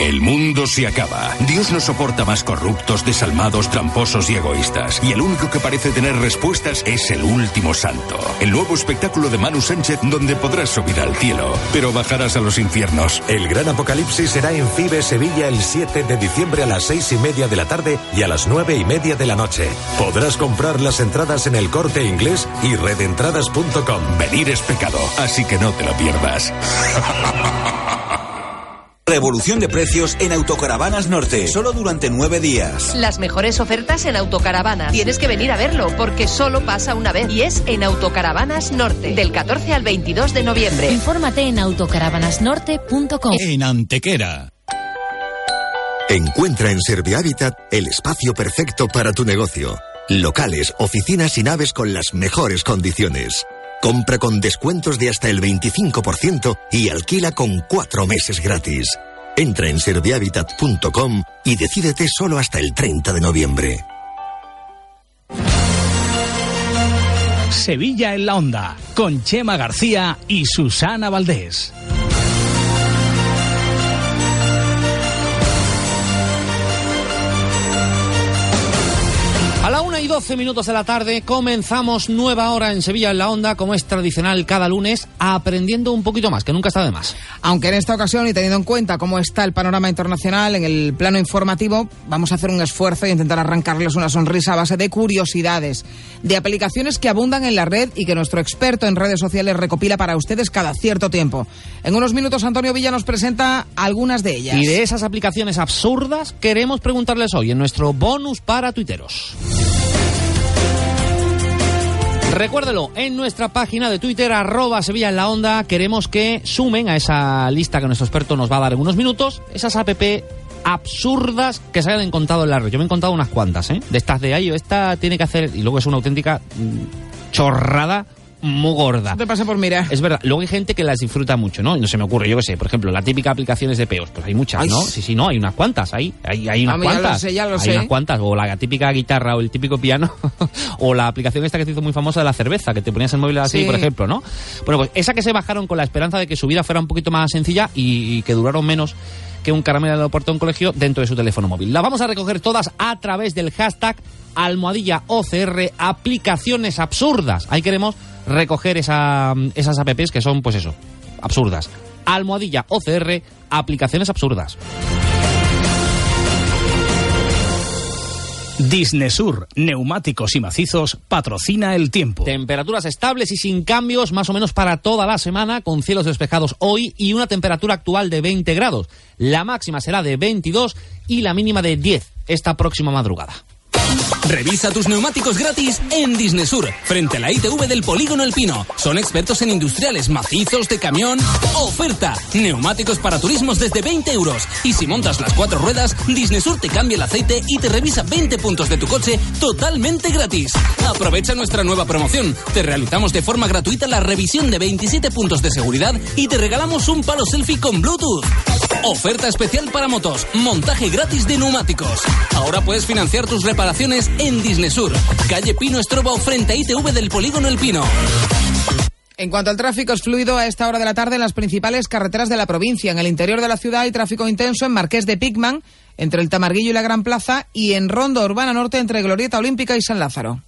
El mundo se acaba. Dios no soporta más corruptos, desalmados, tramposos y egoístas. Y el único que parece tener respuestas es el último santo. El nuevo espectáculo de Manu Sánchez donde podrás subir al cielo, pero bajarás a los infiernos. El gran apocalipsis será en FIBE Sevilla el 7 de diciembre a las seis y media de la tarde y a las nueve y media de la noche. Podrás comprar las entradas en el corte inglés y redentradas.com. Venir es pecado, así que no te lo pierdas. Revolución de precios en Autocaravanas Norte, solo durante nueve días. Las mejores ofertas en Autocaravana. Tienes que venir a verlo porque solo pasa una vez y es en Autocaravanas Norte, del 14 al 22 de noviembre. Infórmate en autocaravanasnorte.com. En Antequera. Encuentra en Servihabitat el espacio perfecto para tu negocio. Locales, oficinas y naves con las mejores condiciones. Compra con descuentos de hasta el 25% y alquila con cuatro meses gratis. Entra en servihabitat.com y decídete solo hasta el 30 de noviembre. Sevilla en la Onda, con Chema García y Susana Valdés. Y 12 minutos de la tarde comenzamos nueva hora en Sevilla en la Onda, como es tradicional cada lunes, aprendiendo un poquito más, que nunca está de más. Aunque en esta ocasión, y teniendo en cuenta cómo está el panorama internacional en el plano informativo, vamos a hacer un esfuerzo e intentar arrancarles una sonrisa a base de curiosidades, de aplicaciones que abundan en la red y que nuestro experto en redes sociales recopila para ustedes cada cierto tiempo. En unos minutos, Antonio Villa nos presenta algunas de ellas. Y de esas aplicaciones absurdas queremos preguntarles hoy en nuestro bonus para tuiteros. Recuérdelo, en nuestra página de Twitter, arroba Sevilla en la Onda, queremos que sumen a esa lista que nuestro experto nos va a dar en unos minutos, esas app absurdas que se hayan encontrado en la red. Yo me he encontrado unas cuantas, ¿eh? De estas de ahí, esta tiene que hacer, y luego es una auténtica mm, chorrada muy gorda. Te pasa por mirar. Es verdad. Luego hay gente que las disfruta mucho, ¿no? No se me ocurre, yo qué sé, por ejemplo, la típica aplicaciones de peos, pues hay muchas, Ay, ¿no? sí. Sí, no, hay unas cuantas, hay, hay, hay unas Ah, ya lo cuantas. sé, ya lo hay sé. unas cuantas, o la típica guitarra o el típico piano, o la aplicación esta que se hizo muy famosa de la cerveza, que te ponías el móvil así, Sí. por ejemplo, ¿no? Bueno, pues esa que se bajaron con la esperanza de que su vida fuera un poquito más sencilla y, y que duraron menos que un caramelo de aeropuerto un colegio dentro de su teléfono móvil. Las vamos a recoger todas a través del hashtag almohadilla OCR aplicaciones absurdas. Ahí queremos recoger esa, esas apps que son, pues eso, absurdas. Almohadilla OCR aplicaciones absurdas. Disnesur, neumáticos y macizos, patrocina el tiempo. Temperaturas estables y sin cambios más o menos para toda la semana, con cielos despejados hoy y una temperatura actual de 20 grados. La máxima será de 22 y la mínima de 10 esta próxima madrugada. Revisa tus neumáticos gratis en Disnesur, frente a la ITV del Polígono El Pino. Son expertos en industriales macizos de camión. ¡Oferta! Neumáticos para turismos desde 20 euros. Y si montas las cuatro ruedas, Disnesur te cambia el aceite y te revisa 20 puntos de tu coche totalmente gratis. Aprovecha nuestra nueva promoción. Te realizamos de forma gratuita la revisión de 27 puntos de seguridad y te regalamos un palo selfie con Bluetooth. Oferta especial para motos. Montaje gratis de neumáticos. Ahora puedes financiar tus reparaciones en Disnesur. Calle Pino Estrobo frente a ITV del Polígono El Pino. En cuanto al tráfico, es fluido a esta hora de la tarde en las principales carreteras de la provincia. En el interior de la ciudad hay tráfico intenso en Marqués de Picman, entre el Tamarguillo y la Gran Plaza, y en Ronda Urbana Norte entre Glorieta Olímpica y San Lázaro.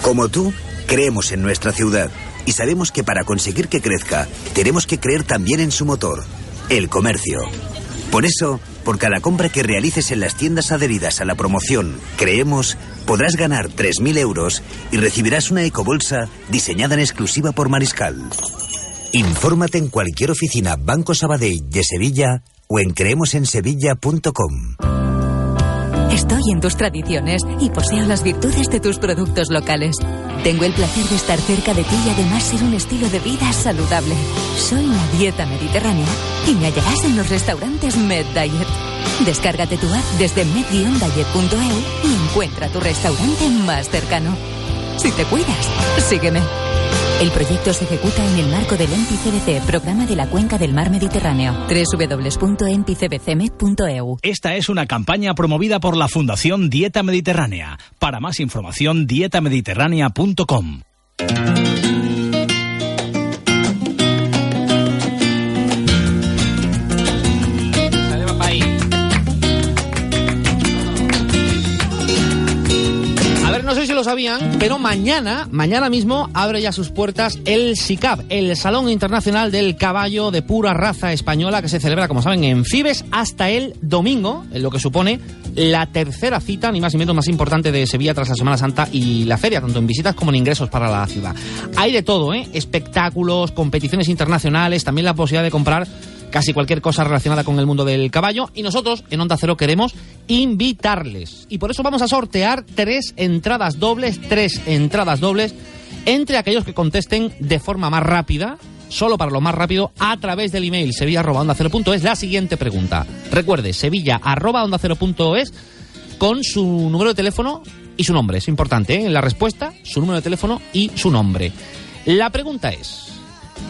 Como tú, creemos en nuestra ciudad y sabemos que para conseguir que crezca, tenemos que creer también en su motor, el comercio. Por eso, por cada compra que realices en las tiendas adheridas a la promoción Creemos, podrás ganar 3.000 euros y recibirás una ecobolsa diseñada en exclusiva por Mariscal. Infórmate en cualquier oficina Banco Sabadell de Sevilla o en creemosensevilla.com. Estoy en tus tradiciones y poseo las virtudes de tus productos locales. Tengo el placer de estar cerca de ti y además ser un estilo de vida saludable. Soy una dieta mediterránea y me hallarás en los restaurantes Med Diet. Descárgate tu app desde med-diet.eu y encuentra tu restaurante más cercano. Si te cuidas, sígueme. El proyecto se ejecuta en el marco del MPCBC, Programa de la Cuenca del Mar Mediterráneo. www.mpcbcmed.eu. Esta es una campaña promovida por la Fundación Dieta Mediterránea. Para más información, dietamediterránea.com. lo sabían, pero mañana, mañana mismo abre ya sus puertas el SICAP, el Salón Internacional del Caballo de pura raza española que se celebra, como saben, en Fibes hasta el domingo, lo que supone la tercera cita, ni más ni menos más importante de Sevilla tras la Semana Santa y la feria, tanto en visitas como en ingresos para la ciudad. Hay de todo, ¿eh? Espectáculos, competiciones internacionales, también la posibilidad de comprar casi cualquier cosa relacionada con el mundo del caballo y nosotros en Onda Cero queremos invitarles. Y por eso vamos a sortear tres entradas dobles, tres entradas dobles entre aquellos que contesten de forma más rápida, solo para lo más rápido, a través del email sevilla.onda0.es la siguiente pregunta. Recuerde, sevilla.onda0.es con su número de teléfono y su nombre. Es importante, ¿eh? La respuesta, su número de teléfono y su nombre. La pregunta es...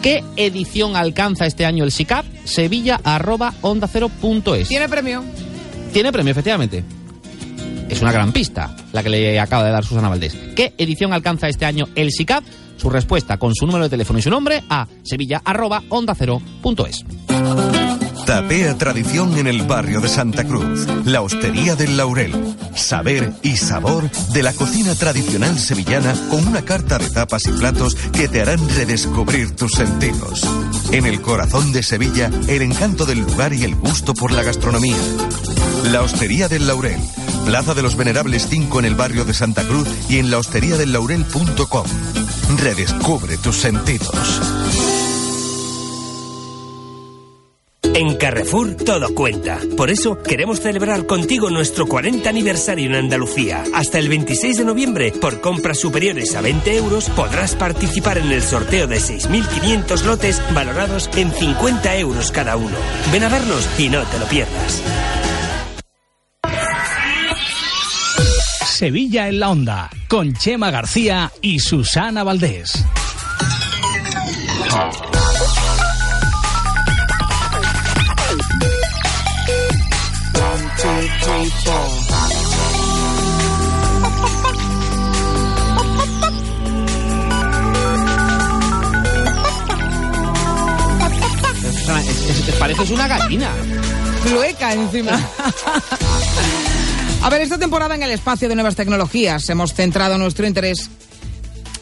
¿Qué edición alcanza este año el SICAP? Sevilla arroba onda cero punto es. ¿Tiene premio? Tiene premio, efectivamente. Es una gran pista la que le acaba de dar Susana Valdés. ¿Qué edición alcanza este año el SICAP? Su respuesta con su número de teléfono y su nombre a sevilla arroba onda cero punto es. Tapea tradición en el barrio de Santa Cruz. La Hostería del Laurel. Saber y sabor de la cocina tradicional sevillana con una carta de tapas y platos que te harán redescubrir tus sentidos. En el corazón de Sevilla, el encanto del lugar y el gusto por la gastronomía. La Hostería del Laurel. Plaza de los Venerables 5 en el barrio de Santa Cruz y en lahosteriadellaurel.com. Redescubre tus sentidos. En Carrefour todo cuenta. Por eso queremos celebrar contigo nuestro 40 aniversario en Andalucía. Hasta el 26 de noviembre, por compras superiores a 20 euros, podrás participar en el sorteo de 6.500 lotes valorados en 50 euros cada uno. Ven a vernos y no te lo pierdas. Sevilla en la Onda, con Chema García y Susana Valdés. Es- Pareces una gallina. Flueca encima. A ver, esta temporada en el espacio de nuevas tecnologías hemos centrado nuestro interés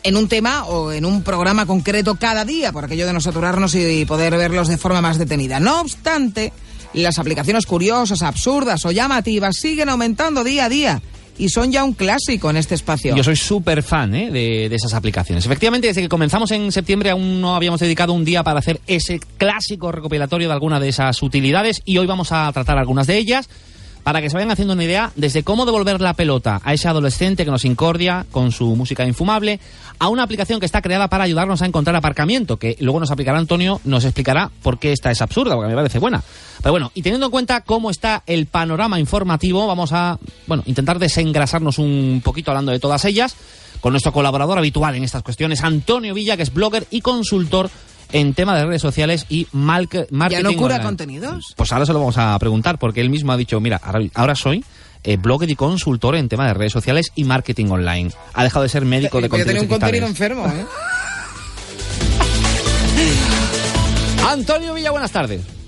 en un tema o en un programa concreto cada día, por aquello de no saturarnos y poder verlos de forma más detenida. No obstante, las aplicaciones curiosas, absurdas o llamativas siguen aumentando día a día y son ya un clásico en este espacio. Yo soy súper fan ¿eh? de, de esas aplicaciones. Efectivamente, desde que comenzamos en septiembre aún no habíamos dedicado un día para hacer ese clásico recopilatorio de alguna de esas utilidades y hoy vamos a tratar algunas de ellas. Para que se vayan haciendo una idea desde cómo devolver la pelota a ese adolescente que nos incordia con su música infumable, a una aplicación que está creada para ayudarnos a encontrar aparcamiento, que luego nos aplicará Antonio, nos explicará por qué esta es absurda, porque me parece buena. Pero bueno, y teniendo en cuenta cómo está el panorama informativo, vamos a, bueno, intentar desengrasarnos un poquito hablando de todas ellas con nuestro colaborador habitual en estas cuestiones, Antonio Villa, que es blogger y consultor en tema de redes sociales y marketing. ¿Ya no cura online. contenidos? Pues ahora se lo vamos a preguntar, porque él mismo ha dicho, mira, ahora, soy eh, blogger y consultor en tema de redes sociales y marketing online. Ha dejado de ser médico de Yo tenía contenidos un contenido enfermo, ¿eh? Antonio Villa, buenas tardes.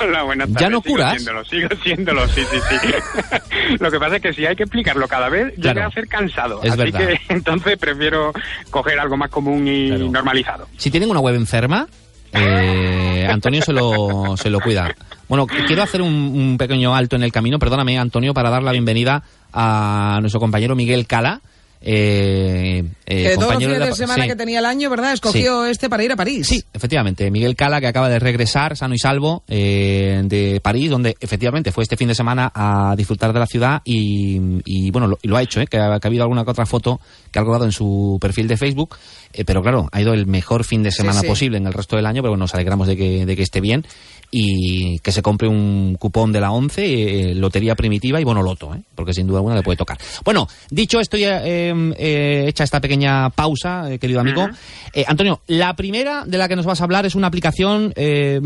Hola, buenas tardes. ¿Ya no Sigo curas? Siéndolo, sigo siéndolo, sí, sí, sí. Lo que pasa es que si hay que explicarlo cada vez, Claro. llega a ser cansado. Es Así verdad. que entonces prefiero coger algo más común y normalizado. Si tienen una web enferma, eh, Antonio se lo, se lo cuida. Bueno, quiero hacer un, un pequeño alto en el camino, perdóname Antonio, para dar la bienvenida a nuestro compañero Miguel Cala. Eh, eh, que todos los fines la- de semana sí. que tenía el año, ¿verdad? Escogió este para ir a París. Sí, efectivamente. Miguel Cala, que acaba de regresar sano y salvo eh, de París, donde efectivamente fue este fin de semana a disfrutar de la ciudad y, y, bueno, lo, y lo ha hecho, ¿eh? que, ha, que ha habido alguna que otra foto que ha colgado en su perfil de Facebook. eh, pero claro, ha ido el mejor fin de semana sí. posible en el resto del año, pero bueno, nos alegramos de que, de que esté bien y que se compre un cupón de la 11, eh, Lotería Primitiva y Bono Loto, ¿eh? porque sin duda alguna le puede tocar. Bueno, dicho esto, ya eh, eh, hecha esta pequeña pausa, eh, querido amigo. Eh, Antonio, la primera de la que nos vas a hablar es una aplicación... eh,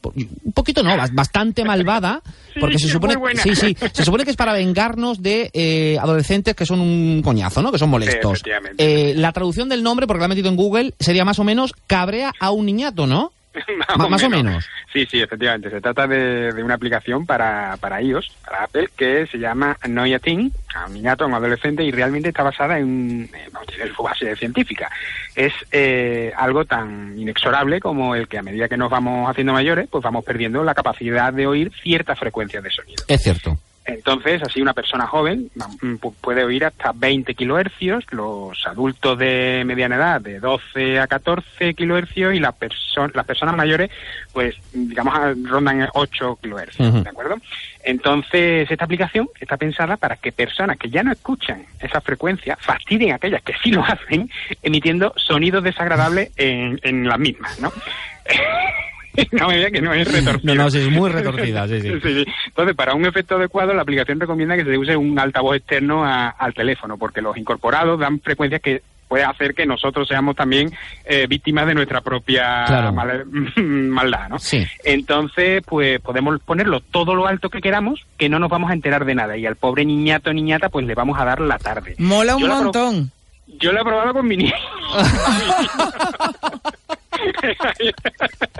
po- un poquito no, bas- bastante malvada, porque se supone, sí, sí, se supone que es para vengarnos de eh, adolescentes que son un coñazo, ¿no? Que son molestos. efectivamente. Eh, la traducción del nombre, porque la he metido en Google, sería más o menos cabrea a un niñato, ¿no? Más o menos. Sí, sí, efectivamente. Se trata de, de una aplicación para, para iOS, para Apple, que se llama Annoy a Teen, a un niñato, a un adolescente, y realmente está basada en, vamos, tiene su base científica. Es eh, algo tan inexorable como el que a medida que nos vamos haciendo mayores, pues vamos perdiendo la capacidad de oír ciertas frecuencias de sonido. Es cierto. Entonces, así una persona joven mm, pu- puede oír hasta 20 kilohercios, los adultos de mediana edad de 12 a 14 kilohercios y las, perso- las personas mayores, pues digamos, rondan 8 kilohercios. ¿de acuerdo? Entonces, esta aplicación está pensada para que personas que ya no escuchan esas frecuencias fastidien a aquellas que sí lo hacen, emitiendo sonidos desagradables en, en las mismas, ¿no? no me diga que no es retorcido. No, no, sí, es muy retorcida, sí, sí. Sí, sí. Entonces, para un efecto adecuado, la aplicación recomienda que se use un altavoz externo a- al teléfono, porque los incorporados dan frecuencias que puede hacer que nosotros seamos también eh, víctimas de nuestra propia Claro. mal- maldad, ¿no? Sí. Entonces, pues podemos ponerlo todo lo alto que queramos, que no nos vamos a enterar de nada. Y al pobre niñato o niñata, pues le vamos a dar la tarde. Mola un Yo la pro- montón. Yo lo he probado con mi niño.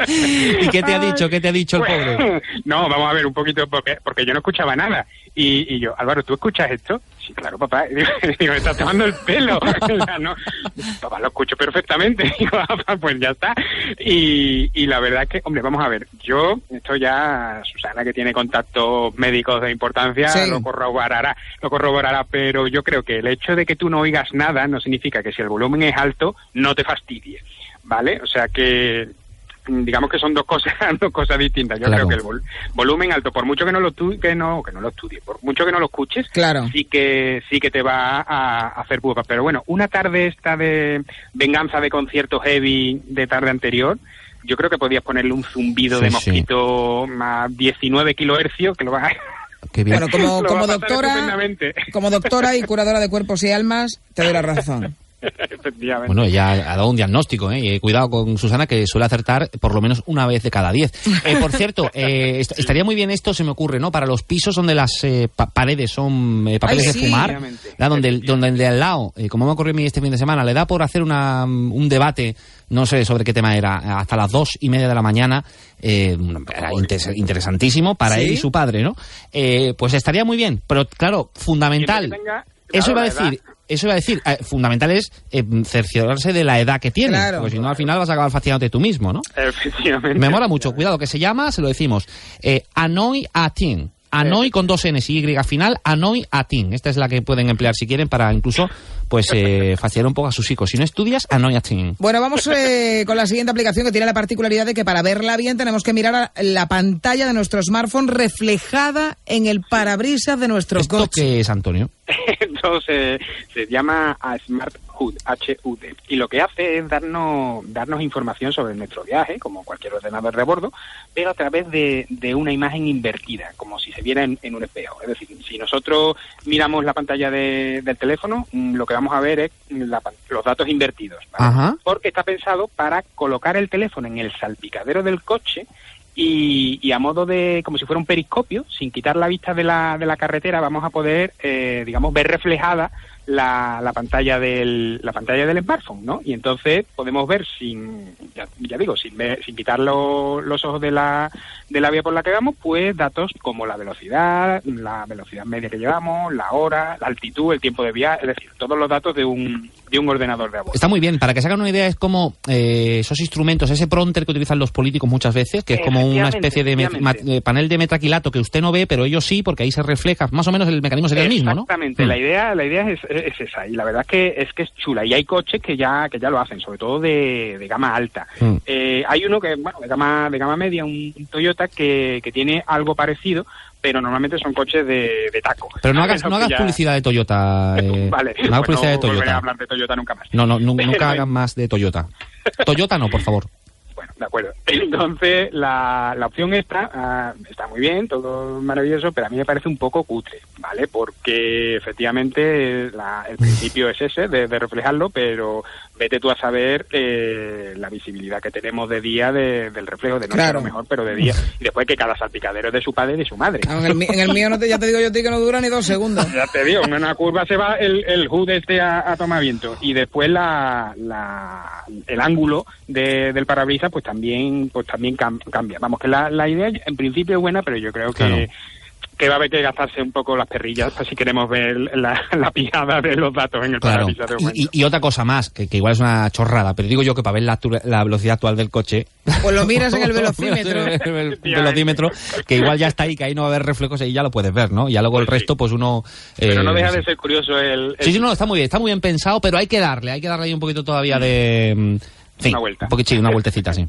¿Y qué te ha dicho? ¿Qué te ha dicho el Bueno, pobre? No, vamos a ver un poquito, porque, porque yo no escuchaba nada. Y, y yo, Álvaro, ¿tú escuchas esto? Sí, claro, papá. Digo, digo, me estás tomando el pelo. O sea, no, papá, lo escucho perfectamente. Digo, "Ah, papá, pues ya está. Y, y la verdad es que, hombre, vamos a ver. Yo, esto ya, Susana, que tiene contactos médicos de importancia, Sí. lo corroborará, lo corroborará. Pero yo creo que el hecho de que tú no oigas nada no significa que si el volumen es alto, no te fastidie. ¿Vale? O sea que mm, digamos que son dos cosas dos cosas distintas yo Claro. creo que el vol- volumen alto por mucho que no lo estu- que no que no lo estudies por mucho que no lo escuches Claro. sí que sí que te va a, a hacer pupa pero bueno una tarde esta de venganza de concierto heavy de tarde anterior yo creo que podías ponerle un zumbido Sí, de sí. mosquito más 19 kilohercios que lo vas a Qué bien. Bueno, como, como doctora, como doctora y curadora de cuerpos y almas, te doy la razón. Efectivamente Bueno, ella ha dado un diagnóstico, ¿eh? Y, eh, cuidado con Susana, que suele acertar por lo menos una vez de cada diez. Eh, por cierto, eh, est- estaría muy bien esto, se me ocurre, ¿no? Para los pisos donde las eh, pa- paredes son eh, papeles Ay, de fumar. ¿verdad? donde, el, donde el de al lado, como me ocurrió a mí este fin de semana, le da por hacer una, mm, un debate, no sé sobre qué tema era, hasta las dos y media de la mañana, eh, era inter- interesantísimo para ¿Sí? él y su padre, ¿no? Eh, pues estaría muy bien, pero claro, fundamental. Eso iba a la decir, eso iba a decir, eh, fundamental es eh, cerciorarse de la edad que tienes, Claro. porque si no al final vas a acabar fascinándote tú mismo, ¿no? efectivamente Me mola mucho, cuidado, que se llama, se lo decimos, eh, Annoy a Teen. Anoi con dos N's y Y final, Anoi Atin. Esta es la que pueden emplear si quieren para incluso pues eh, fastidiar un poco a sus hijos. Si no estudias, Anoi Atin. Bueno, vamos eh, con la siguiente aplicación que tiene la particularidad de que para verla bien tenemos que mirar a la pantalla de nuestro smartphone reflejada en el parabrisas de nuestro ¿Esto coche. qué es, Antonio? Entonces se llama a Smart HUD, HUD, y lo que hace es darnos darnos información sobre nuestro viaje, como cualquier ordenador de bordo, pero a través de, de una imagen invertida, como si se viera en, en un espejo. Es decir, si nosotros miramos la pantalla de- del teléfono, mm, lo que vamos a ver es la los datos invertidos, porque está pensado para colocar el teléfono en el salpicadero del coche y, y a modo de, como si fuera un periscopio, sin quitar la vista de la, de la carretera, vamos a poder, eh, digamos, ver reflejada la, la pantalla del la pantalla del smartphone, ¿no? Y entonces podemos ver sin, ya, ya digo, sin ver, sin quitar lo- los ojos de la, de la vía por la que vamos, pues datos como la velocidad, la velocidad media que llevamos, la hora, la altitud, el tiempo de viaje, es decir, todos los datos de un, de un ordenador de a bordo. Está muy bien, para que se hagan una idea, es como eh, esos instrumentos, ese pronter que utilizan los políticos muchas veces, que es como una especie de, met- de panel de metaquilato que usted no ve, pero ellos sí, porque ahí se refleja. Más o menos el mecanismo sería el mismo, ¿no? Exactamente, Mm. la idea, la idea es, es esa, y la verdad es que es que es chula, y hay coches que ya, que ya lo hacen, sobre todo de, de gama alta. Mm. Eh, hay uno que, bueno, de gama, de gama media, un Toyota que, que tiene algo parecido, pero normalmente son coches de, de taco. Pero no hagas, no hagas Ya- publicidad de Toyota. eh, Vale, no hagas pues publicidad de no volveré a Toyota. hablar de Toyota nunca más. No, no, nunca hagan más de Toyota. Toyota no, por favor. Bueno, de acuerdo. Entonces, la, la opción esta ah, está muy bien, todo maravilloso, pero a mí me parece un poco cutre, ¿vale? Porque efectivamente la- el principio es ese, de, de reflejarlo, pero vete tú a saber eh, la visibilidad que tenemos de día de- del reflejo, de noche Claro. a lo mejor, pero de día. Y después que cada salpicadero es de su padre y de su madre. En el, mi- en el mío no te, ya te digo yo que no dura ni dos segundos. Ya te digo, en una curva se va el, el HUD este a, a tomar viento y después la, la- el ángulo de- del parabrisas pues también pues también cam- cambia. Vamos, que la, la idea en principio es buena, pero yo creo que, Claro. que va a haber que gastarse un poco las perrillas si queremos ver la, la pijada de los datos en el Claro. parabrisas de. Y, y- otra cosa más, que, que igual es una chorrada, pero digo yo que para ver la, la velocidad actual del coche. Pues lo miras en el velocímetro. el velocímetro, que igual ya está ahí, que ahí no va a haber reflejos y ya lo puedes ver, ¿no? Y ya luego el resto, pues uno. Pero eh, no deja de ser curioso el... el- Sí, sí, no, está muy bien, está muy bien pensado, pero hay que darle, hay que darle ahí un poquito todavía de... Una vuelta. Un poquito, sí, una vueltecita, sí.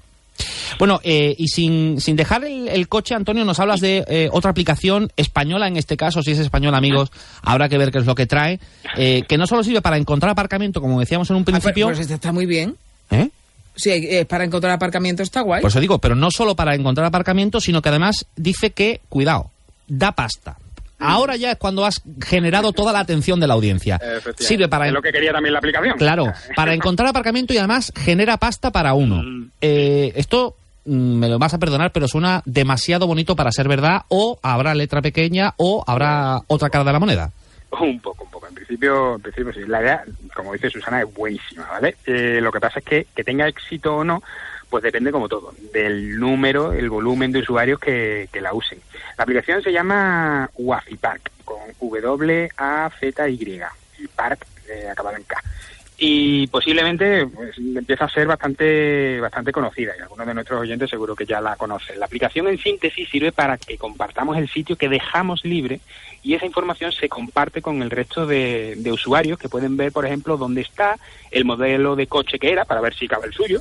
Bueno, eh, y sin, sin dejar el, el coche, Antonio, nos hablas de eh, otra aplicación española, en este caso, si es española, amigos, habrá que ver qué es lo que trae, eh, que no solo sirve para encontrar aparcamiento, como decíamos en un Ah, pues- principio, pues este está muy bien. ¿eh? Sí, eh, para encontrar aparcamiento está guay. Por eso digo, pero no solo para encontrar aparcamiento, sino que además dice que, cuidado, da pasta. Ahora ya es cuando has generado toda la atención de la audiencia. Sirve para... Es lo que quería también la aplicación. Claro, para encontrar aparcamiento y además genera pasta para uno. Eh, esto mm, me lo vas a perdonar, pero suena demasiado bonito para ser verdad, o habrá letra pequeña, o habrá otra cara de la moneda. Un poco, un poco. En principio, en principio sí. La idea, como dice Susana, es buenísima, ¿vale? Eh, lo que pasa es que que tenga éxito o no, pues depende como todo, del número, el volumen de usuarios que, que la usen. La aplicación se llama Wafi Park, con W-A-Z-Y, y Park eh, acabado en K. Y posiblemente pues, empieza a ser bastante bastante conocida y algunos de nuestros oyentes seguro que ya la conocen. La aplicación en síntesis sirve para que compartamos el sitio que dejamos libre y esa información se comparte con el resto de, de usuarios que pueden ver, por ejemplo, dónde está, el modelo de coche que era para ver si cabe el suyo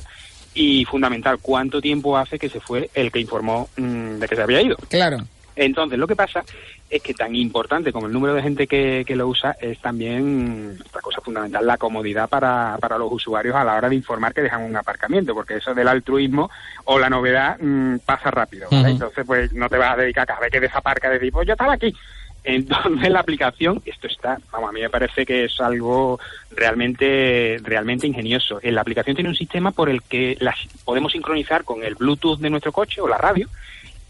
y fundamental cuánto tiempo hace que se fue el que informó mm, de que se había ido. Claro. Entonces, lo que pasa es que tan importante como el número de gente que, que lo usa es también mm, otra cosa fundamental, la comodidad para, para los usuarios a la hora de informar que dejan un aparcamiento, porque eso del altruismo o la novedad mm, pasa rápido. ¿vale? Entonces, pues no te vas a dedicar cada vez que desaparca a decir, pues yo estaba aquí. Entonces la aplicación, esto está, vamos, a mí me parece que es algo realmente, realmente ingenioso. En la aplicación tiene un sistema por el que las podemos sincronizar con el Bluetooth de nuestro coche o la radio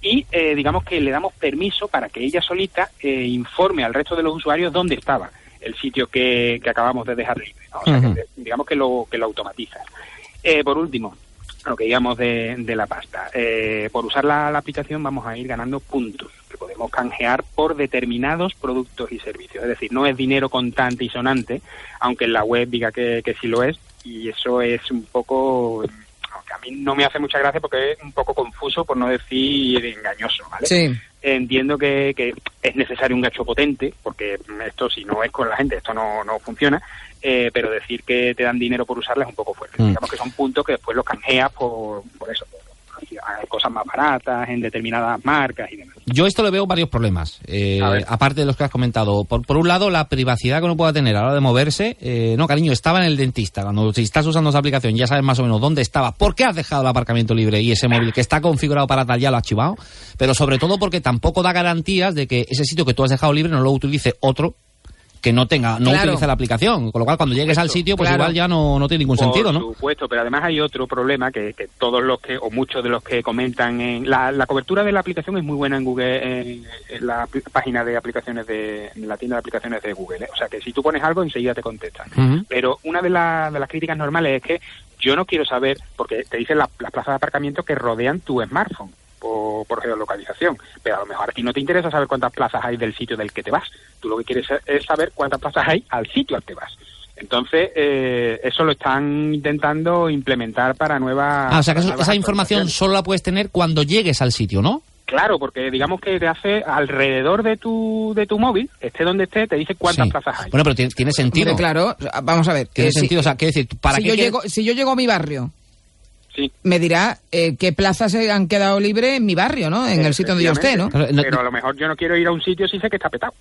y eh, digamos que le damos permiso para que ella solita eh, informe al resto de los usuarios dónde estaba el sitio que, que acabamos de dejar libre. ¿no? O sea, que, digamos que lo, que lo automatiza. Eh, por último, lo que digamos de, de la pasta. Eh, por usar la, la aplicación vamos a ir ganando puntos que podemos canjear por determinados productos y servicios. Es decir, no es dinero contante y sonante, aunque en la web diga que, que sí lo es, y eso es un poco aunque a mí no me hace mucha gracia porque es un poco confuso, por no decir engañoso, ¿vale? Sí. entiendo que, que es necesario un gacho potente, porque esto si no es con la gente, esto no, no funciona, eh, pero decir que te dan dinero por usarla es un poco fuerte. Mm. Digamos que son puntos que después los canjeas por, por eso, cosas más baratas, en determinadas marcas y demás. Yo esto le veo varios problemas, eh, aparte de los que has comentado. Por, por un lado, la privacidad que uno pueda tener a la hora de moverse. Eh, no, cariño, estaba en el dentista. Cuando si estás usando esa aplicación ya sabes más o menos dónde estaba, por qué has dejado el aparcamiento libre y ese móvil que está configurado para tal ya lo has chivado. Pero sobre todo porque tampoco da garantías de que ese sitio que tú has dejado libre no lo utilice otro que no tenga, no Claro. utilice la aplicación. Con lo cual, cuando llegues al sitio, pues claro. igual ya no, no tiene ningún sentido, ¿no? Por supuesto, pero además hay otro problema que, que todos los que, o muchos de los que comentan en la, la cobertura de la aplicación es muy buena en Google, en, en la página de aplicaciones de, en la tienda de aplicaciones de Google. ¿eh? O sea que si tú pones algo enseguida te contestan. Pero una de, la- de las críticas normales es que yo no quiero saber, porque te dicen la- las plazas de aparcamiento que rodean tu smartphone por, por geolocalización, pero a lo mejor a ti no te interesa saber cuántas plazas hay del sitio del que te vas. Tú lo que quieres es saber cuántas plazas hay al sitio al que vas. Entonces, eh, eso lo están intentando implementar para nuevas... Ah, o sea que esa información solo la puedes tener cuando llegues al sitio, ¿no? Claro, porque digamos que te hace alrededor de tu, de tu móvil, esté donde esté, te dice cuántas Sí. plazas hay. Bueno, pero tiene, tiene sentido. Claro, vamos a ver. Tiene eh, si- sentido, o sea, quiero decir, ¿para si qué yo quieres- llego, si yo llego a mi barrio, me dirá eh, qué plazas se han quedado libres en mi barrio, ¿no? En el sitio donde yo esté, ¿no? Pero a lo mejor yo no quiero ir a un sitio si sé que está petado.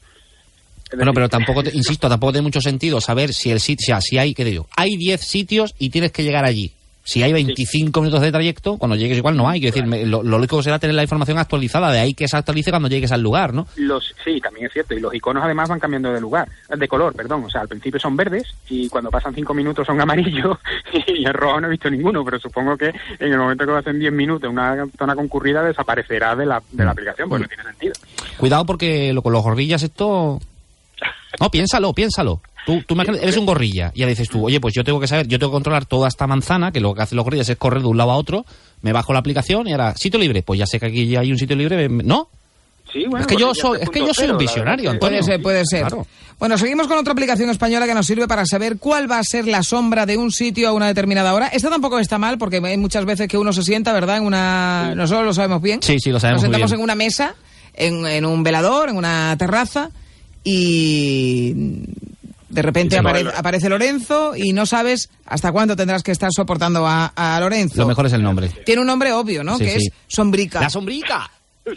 Bueno, pero tampoco, te- insisto, tampoco tiene mucho sentido saber si el sitio, o sea, si hay, ¿qué te digo? Hay 10 sitios y tienes que llegar allí. Si hay 25 minutos de trayecto, cuando llegues igual no hay. Quiero decir, me- lo, lo lógico será tener la información actualizada, de ahí que se actualice cuando llegues al lugar, ¿no? Los, sí, también es cierto. Y los iconos además van cambiando de lugar, de color, perdón. O sea, al principio son verdes y cuando pasan cinco minutos son amarillos y en rojo no he visto ninguno. Pero supongo que en el momento que pasen 10 minutos una zona concurrida desaparecerá de la, de la aplicación, pues no tiene sentido. Cuidado porque lo, con los gorrillas esto... No, piénsalo, piénsalo. Tú, tú imagínate, eres un gorrilla y ya dices tú, oye, pues yo tengo que saber, yo tengo que controlar toda esta manzana, que lo que hacen los gorillas es correr de un lado a otro, me bajo la aplicación y ahora, sitio libre, pues ya sé que aquí ya hay un sitio libre, ¿no? Sí, bueno, es que yo pues ya soy, es que yo soy cero, un visionario, Antonio. Puede ser, puede ser. Claro. Bueno, seguimos con otra aplicación española que nos sirve para saber cuál va a ser la sombra de un sitio a una determinada hora. Esta tampoco está mal porque hay muchas veces que uno se sienta, ¿verdad? En una... Nosotros lo sabemos bien. Sí, sí, lo sabemos Nos muy sentamos bien. en una mesa, en, en un velador, en una terraza y de repente apare- aparece Lorenzo y no sabes hasta cuándo tendrás que estar soportando a, a Lorenzo. Lo mejor es el nombre. Tiene un nombre obvio, ¿no? Sí, que sí. es Sombrica. La sombrica.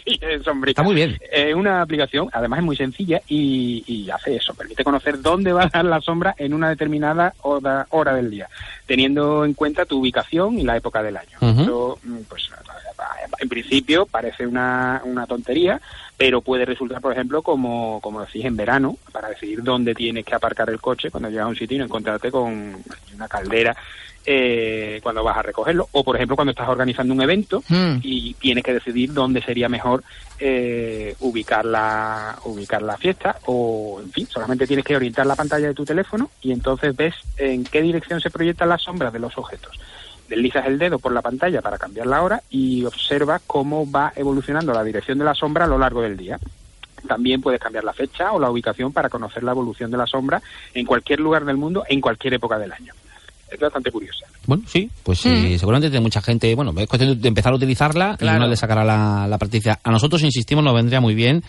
Sí. Está muy bien. Es una aplicación, además es muy sencilla y, y hace eso, permite conocer dónde va a dar la sombra en una determinada hora, hora del día, teniendo en cuenta tu ubicación y la época del año. Mm, pues, en principio parece una, una tontería, pero puede resultar, por ejemplo, como, como decís, en verano, para decidir dónde tienes que aparcar el coche cuando llegas a un sitio y no encontrarte con una caldera eh, cuando vas a recogerlo, o por ejemplo cuando estás organizando un evento Hmm. y tienes que decidir dónde sería mejor eh, ubicar la ubicar la fiesta o en fin solamente tienes que orientar la pantalla de tu teléfono y entonces ves en qué dirección se proyectan las sombras de los objetos deslizas el dedo por la pantalla para cambiar la hora y observas cómo va evolucionando la dirección de la sombra a lo largo del día también puedes cambiar la fecha o la ubicación para conocer la evolución de la sombra en cualquier lugar del mundo en cualquier época del año es bastante curiosa Bueno, sí, pues sí, seguramente tiene mucha gente. Bueno, es cuestión de empezar a utilizarla Claro. y uno le sacará la, la. A nosotros, insistimos, nos vendría muy bien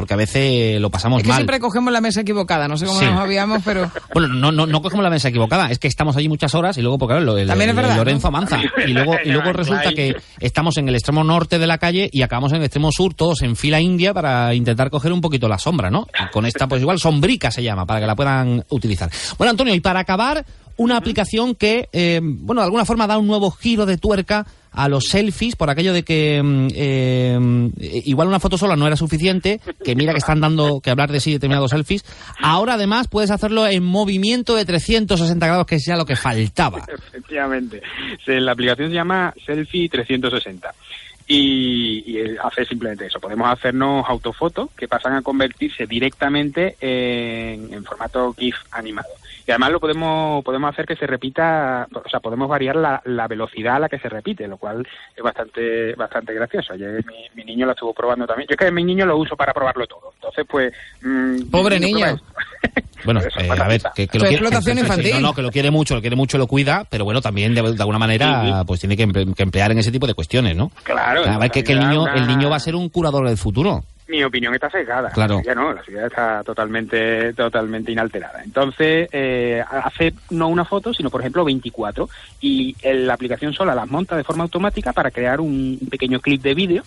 porque a veces lo pasamos Es que mal. siempre cogemos la mesa equivocada, no sé cómo Sí. nos habíamos, pero... Bueno, no, no, no cogemos la mesa equivocada, es que estamos allí muchas horas y luego, porque claro, el, También es el Lorenzo ¿no? avanza. Y luego, y luego resulta que estamos en el extremo norte de la calle y acabamos en el extremo sur, todos en fila india para intentar coger un poquito la sombra, ¿no? Y con esta, pues igual sombrica se llama, para que la puedan utilizar. Bueno, Antonio, y para acabar, una aplicación que, eh, bueno, de alguna forma da un nuevo giro de tuerca a los selfies por aquello de que mm, eh, igual una foto sola no era suficiente, que mira que están dando que hablar de sí determinados selfies. Ahora además puedes hacerlo en movimiento de 360 grados, que es ya lo que faltaba. Efectivamente. La aplicación se llama Selfie 360. Y, y, eh, hace simplemente eso. Podemos hacernos autofotos que pasan a convertirse directamente en, en formato GIF animado. Y además lo podemos podemos hacer que se repita, o sea, podemos variar la, la velocidad a la que se repite, lo cual es bastante bastante gracioso. Ayer mi, mi niño lo estuvo probando también. Yo es que mi niño lo uso para probarlo todo. Entonces, pues... mm, Pobre niño. Bueno, eh, a ver, que, que lo quiere, explotación sí, sí, sí, infantil. No, no, que lo quiere mucho, lo quiere mucho, lo cuida, pero bueno, también de, de alguna manera, pues tiene que, emple- que emplear en ese tipo de cuestiones, ¿no? Claro. Ver, que, que el niño, el niño va a ser un curador del futuro. Mi opinión está sesgada. Claro. La suya no, la suya está totalmente, totalmente inalterada. Entonces, eh, hace no una foto, sino por ejemplo 24. Y el- la aplicación sola las monta de forma automática para crear un, un pequeño clip de vídeo.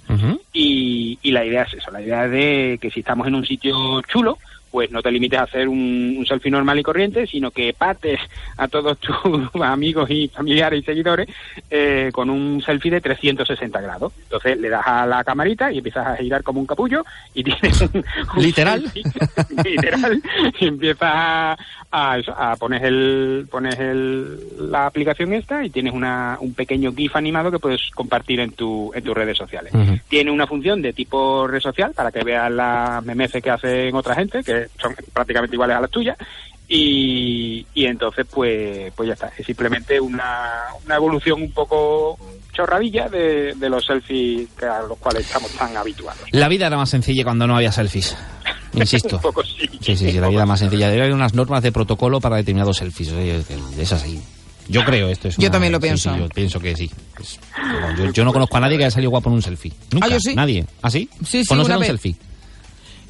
Y, y la idea es eso, la idea es de que si estamos en un sitio chulo, pues no te limites a hacer un, un selfie normal y corriente, sino que pates a todos tus amigos y familiares y seguidores eh, con un selfie de 360 grados. Entonces le das a la camarita y empiezas a girar como un capullo y tienes un, un Literal. selfie, literal y empiezas a, a, el pones el, la aplicación esta y tienes una, un pequeño GIF animado que puedes compartir en tu en tus redes sociales. Tiene una función de tipo red social para que veas las memeces que hacen otra gente, que son prácticamente iguales a las tuyas. Y, y entonces, pues, pues ya está. Es simplemente una, una evolución un poco chorradilla de, de los selfies que a los cuales estamos tan habituados. La vida era más sencilla cuando no había selfies. Insisto. un poco sí. Sí, sí, sí, la vida más sencilla. Debe haber unas normas de protocolo para determinados selfies. eh, Es así. Yo creo esto es Yo una- también lo sí, pienso. sí, yo pienso que sí. Yo, yo no conozco a nadie que haya salido guapo en un selfie. Nunca. Ah, yo sí. Nadie. ¿Ah, sí? Sí, una un vez. selfie.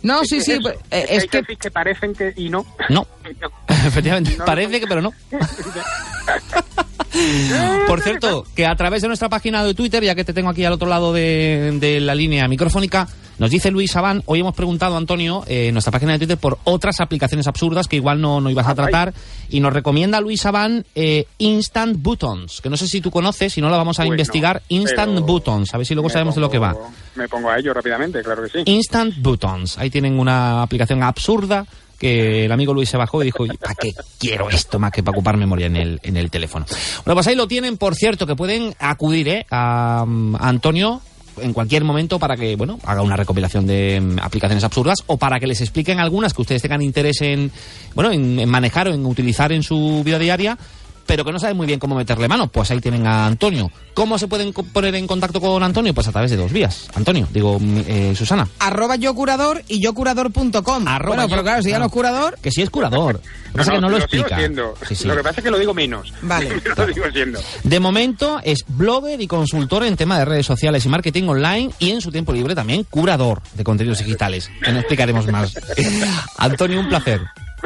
No, sí, sí. Eso, eh, es que es que que parecen que y no. No. Efectivamente. Parece que, pero no. Por cierto, que a través de nuestra página de Twitter, ya que te tengo aquí al otro lado de, de la línea microfónica, nos dice Luis Sabán, hoy hemos preguntado, Antonio, eh, en nuestra página de Twitter por otras aplicaciones absurdas que igual no, no ibas a tratar, y nos recomienda Luis Sabán eh, Instant Buttons, que no sé si tú conoces, si no la vamos a Pues no, investigar, Instant Buttons, a ver si luego sabemos de lo que va. Me pongo a ello rápidamente, claro que sí. Instant Buttons. Ahí tienen una aplicación absurda que el amigo Luis se bajó y dijo, ¿para qué quiero esto más que para ocupar memoria en el, en el teléfono? Bueno, pues ahí lo tienen, por cierto, que pueden acudir ¿eh? a, mm, a Antonio en cualquier momento para que, bueno, haga una recopilación de mm, aplicaciones absurdas o para que les expliquen algunas que ustedes tengan interés en, bueno, en, en manejar o en utilizar en su vida diaria pero que no saben muy bien cómo meterle mano, pues ahí tienen a Antonio. ¿Cómo se pueden poner en contacto con Antonio? Pues a través de dos vías. Antonio, digo, mm, eh, Susana. arroba yo curador y yo curador.com. Bueno, yo- pero claro, si ya no es curador. Que sí es curador. Lo que pasa es que no lo explica. siendo. Sí, sí. Lo que pasa es que lo digo menos. Vale. lo digo siendo. De momento es blogger y consultor en tema de redes sociales y marketing online y en su tiempo libre también curador de contenidos digitales. Que no explicaremos más. Antonio, un placer.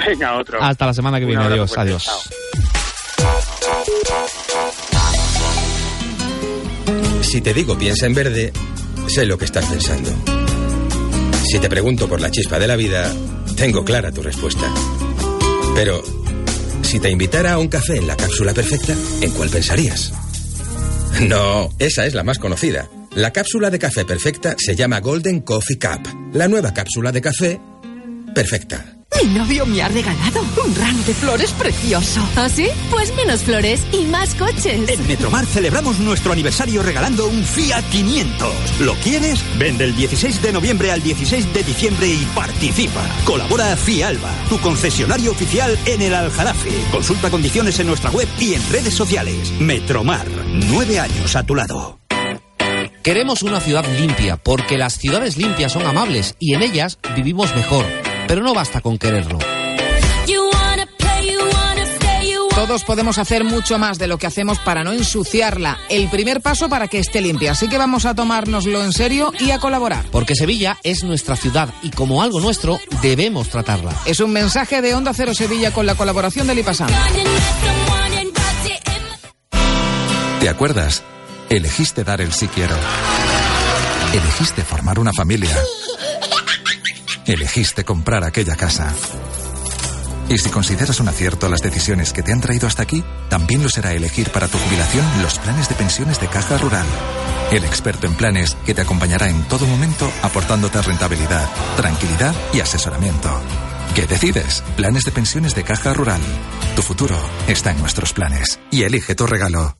Venga, otro. Hasta la semana que viene. Adiós, adiós. Si te digo piensa en verde, sé lo que estás pensando. Si te pregunto por la chispa de la vida, tengo clara tu respuesta. Pero, si te invitara a un café en la cápsula perfecta, ¿en cuál pensarías? No, esa es la más conocida. La cápsula de café perfecta se llama Golden Coffee Cup, la nueva cápsula de café perfecta. Mi novio me ha regalado un ramo de flores precioso. ¿Ah, sí? Pues menos flores y más coches. En Metromar celebramos nuestro aniversario regalando un Fiat 500. ¿Lo quieres? Vende el 16 de noviembre al 16 de diciembre y participa. Colabora Fialba, tu concesionario oficial en el Aljarafe. Consulta condiciones en nuestra web y en redes sociales. Metromar, nueve años a tu lado. Queremos una ciudad limpia, porque las ciudades limpias son amables y en ellas vivimos mejor. Pero no basta con quererlo. Todos podemos hacer mucho más de lo que hacemos para no ensuciarla. El primer paso para que esté limpia. Así que vamos a tomárnoslo en serio y a colaborar. Porque Sevilla es nuestra ciudad y como algo nuestro debemos tratarla. Es un mensaje de Onda Cero Sevilla con la colaboración del IPASAM. ¿Te acuerdas? Elegiste dar el sí quiero. Elegiste formar una familia. Elegiste comprar aquella casa. Y si consideras un acierto las decisiones que te han traído hasta aquí, también lo será elegir para tu jubilación los planes de pensiones de Caja Rural. El experto en planes que te acompañará en todo momento aportándote rentabilidad, tranquilidad y asesoramiento. ¿Qué decides? Planes de pensiones de Caja Rural. Tu futuro está en nuestros planes. Y elige tu regalo.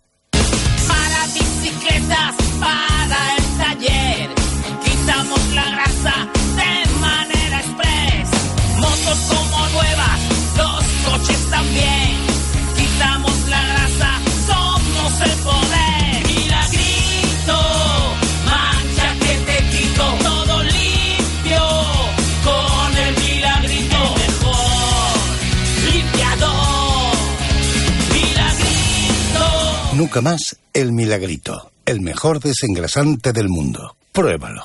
Nunca más el milagrito, el mejor desengrasante del mundo. Pruébalo.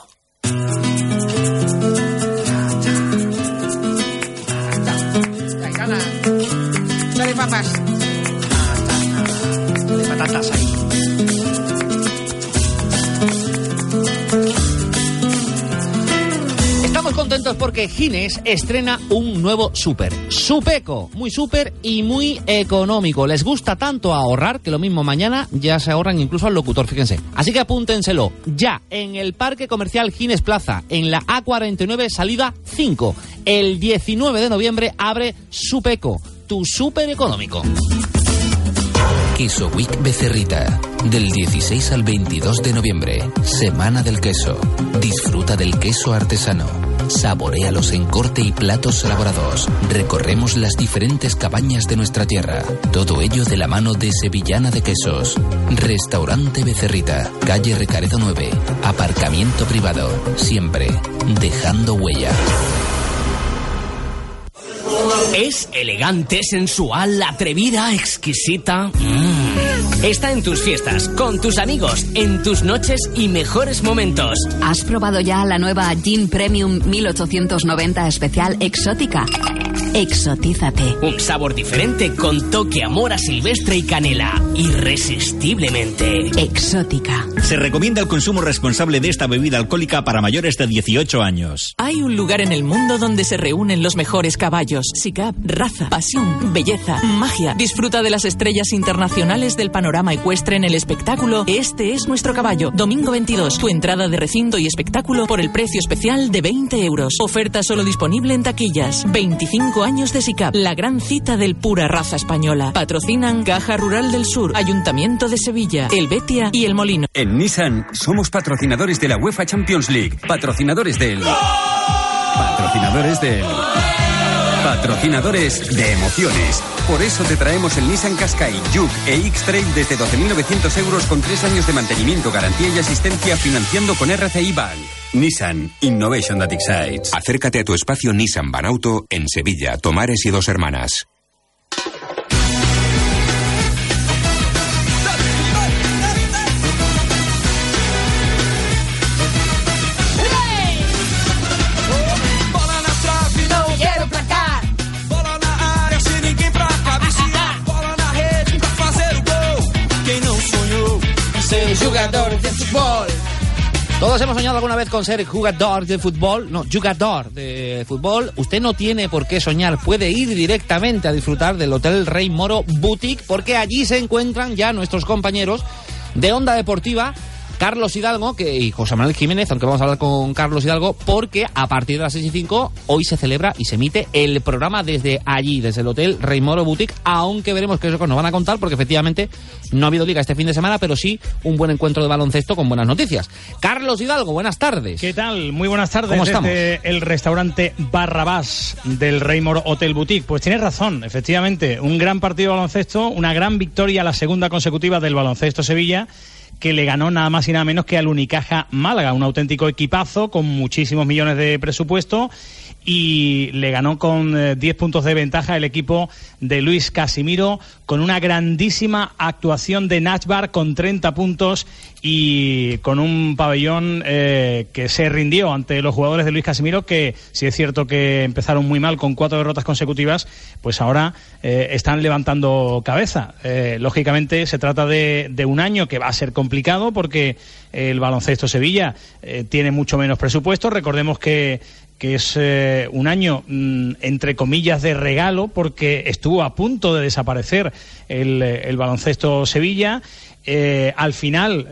Porque Gines estrena un nuevo súper. Supeco, muy súper y muy económico. Les gusta tanto ahorrar que lo mismo mañana ya se ahorran incluso al locutor, fíjense. Así que apúntenselo ya en el Parque Comercial Gines Plaza, en la A49 salida 5. El 19 de noviembre abre Supeco, tu súper económico. Queso Week Becerrita. Del 16 al 22 de noviembre. Semana del queso. Disfruta del queso artesano. Saboréalos en corte y platos elaborados. Recorremos las diferentes cabañas de nuestra tierra. Todo ello de la mano de Sevillana de Quesos. Restaurante Becerrita. Calle Recaredo 9. Aparcamiento privado. Siempre. Dejando huella. Es elegante, sensual, atrevida, exquisita. Mm. Está en tus fiestas, con tus amigos, en tus noches y mejores momentos. ¿Has probado ya la nueva Gin Premium 1890 especial exótica? Exotízate. Un sabor diferente con toque amor a silvestre y canela. Irresistiblemente. Exótica. Se recomienda el consumo responsable de esta bebida alcohólica para mayores de 18 años. Hay un lugar en el mundo donde se reúnen los mejores caballos. SICAP, raza, pasión, belleza, magia. Disfruta de las estrellas internacionales del panorama ecuestre en el espectáculo Este es nuestro caballo. Domingo 22. Tu entrada de recinto y espectáculo por el precio especial de 20 euros. Oferta solo disponible en taquillas. 25 años de SICAP. La gran cita del pura raza española. Patrocinan Caja Rural del Sur, Ayuntamiento de Sevilla, El Betia y El Molino. En Nissan somos patrocinadores de la UEFA Champions League, patrocinadores del... Patrocinadores del... Patrocinadores de emociones. Por eso te traemos el Nissan Qashqai, Juke e X-Trail desde 12.900 euros con 3 años de mantenimiento, garantía y asistencia financiando con RCI Bank. Nissan Innovation that. Acércate a tu espacio Nissan Banauto en Sevilla, Tomares y Dos Hermanas. Ser jogador de futebol? Todos hemos soñado alguna vez con ser jugador de fútbol, no, jugador de fútbol. Usted no tiene por qué soñar, puede ir directamente a disfrutar del Hotel Rey Moro Boutique, porque allí se encuentran ya nuestros compañeros de Onda Deportiva. Carlos Hidalgo que, y José Manuel Jiménez, aunque vamos a hablar con Carlos Hidalgo, porque a partir de las 6 y 5 hoy se celebra y se emite el programa desde allí, desde el Hotel Rey Moro Boutique, aunque veremos qué nos van a contar, porque efectivamente no ha habido liga este fin de semana, pero sí un buen encuentro de baloncesto con buenas noticias. Carlos Hidalgo, buenas tardes. ¿Qué tal? Muy buenas tardes ¿Cómo estamos? desde el restaurante Barrabás del Raymore Hotel Boutique. Pues tienes razón, efectivamente, un gran partido de baloncesto, una gran victoria, la segunda consecutiva del baloncesto Sevilla que le ganó nada más y nada menos que al Unicaja Málaga, un auténtico equipazo con muchísimos millones de presupuesto y le ganó con eh, 10 puntos de ventaja el equipo de Luis Casimiro con una grandísima actuación de Nachbar con 30 puntos y con un pabellón eh, que se rindió ante los jugadores de Luis Casimiro que si es cierto que empezaron muy mal con cuatro derrotas consecutivas pues ahora eh, están levantando cabeza. Eh, lógicamente se trata de, de un año que va a ser complicado porque el baloncesto Sevilla tiene mucho menos presupuesto. Recordemos que que es eh, un año, mm, entre comillas, de regalo, porque estuvo a punto de desaparecer el, eh, el baloncesto Sevilla. Eh, al final,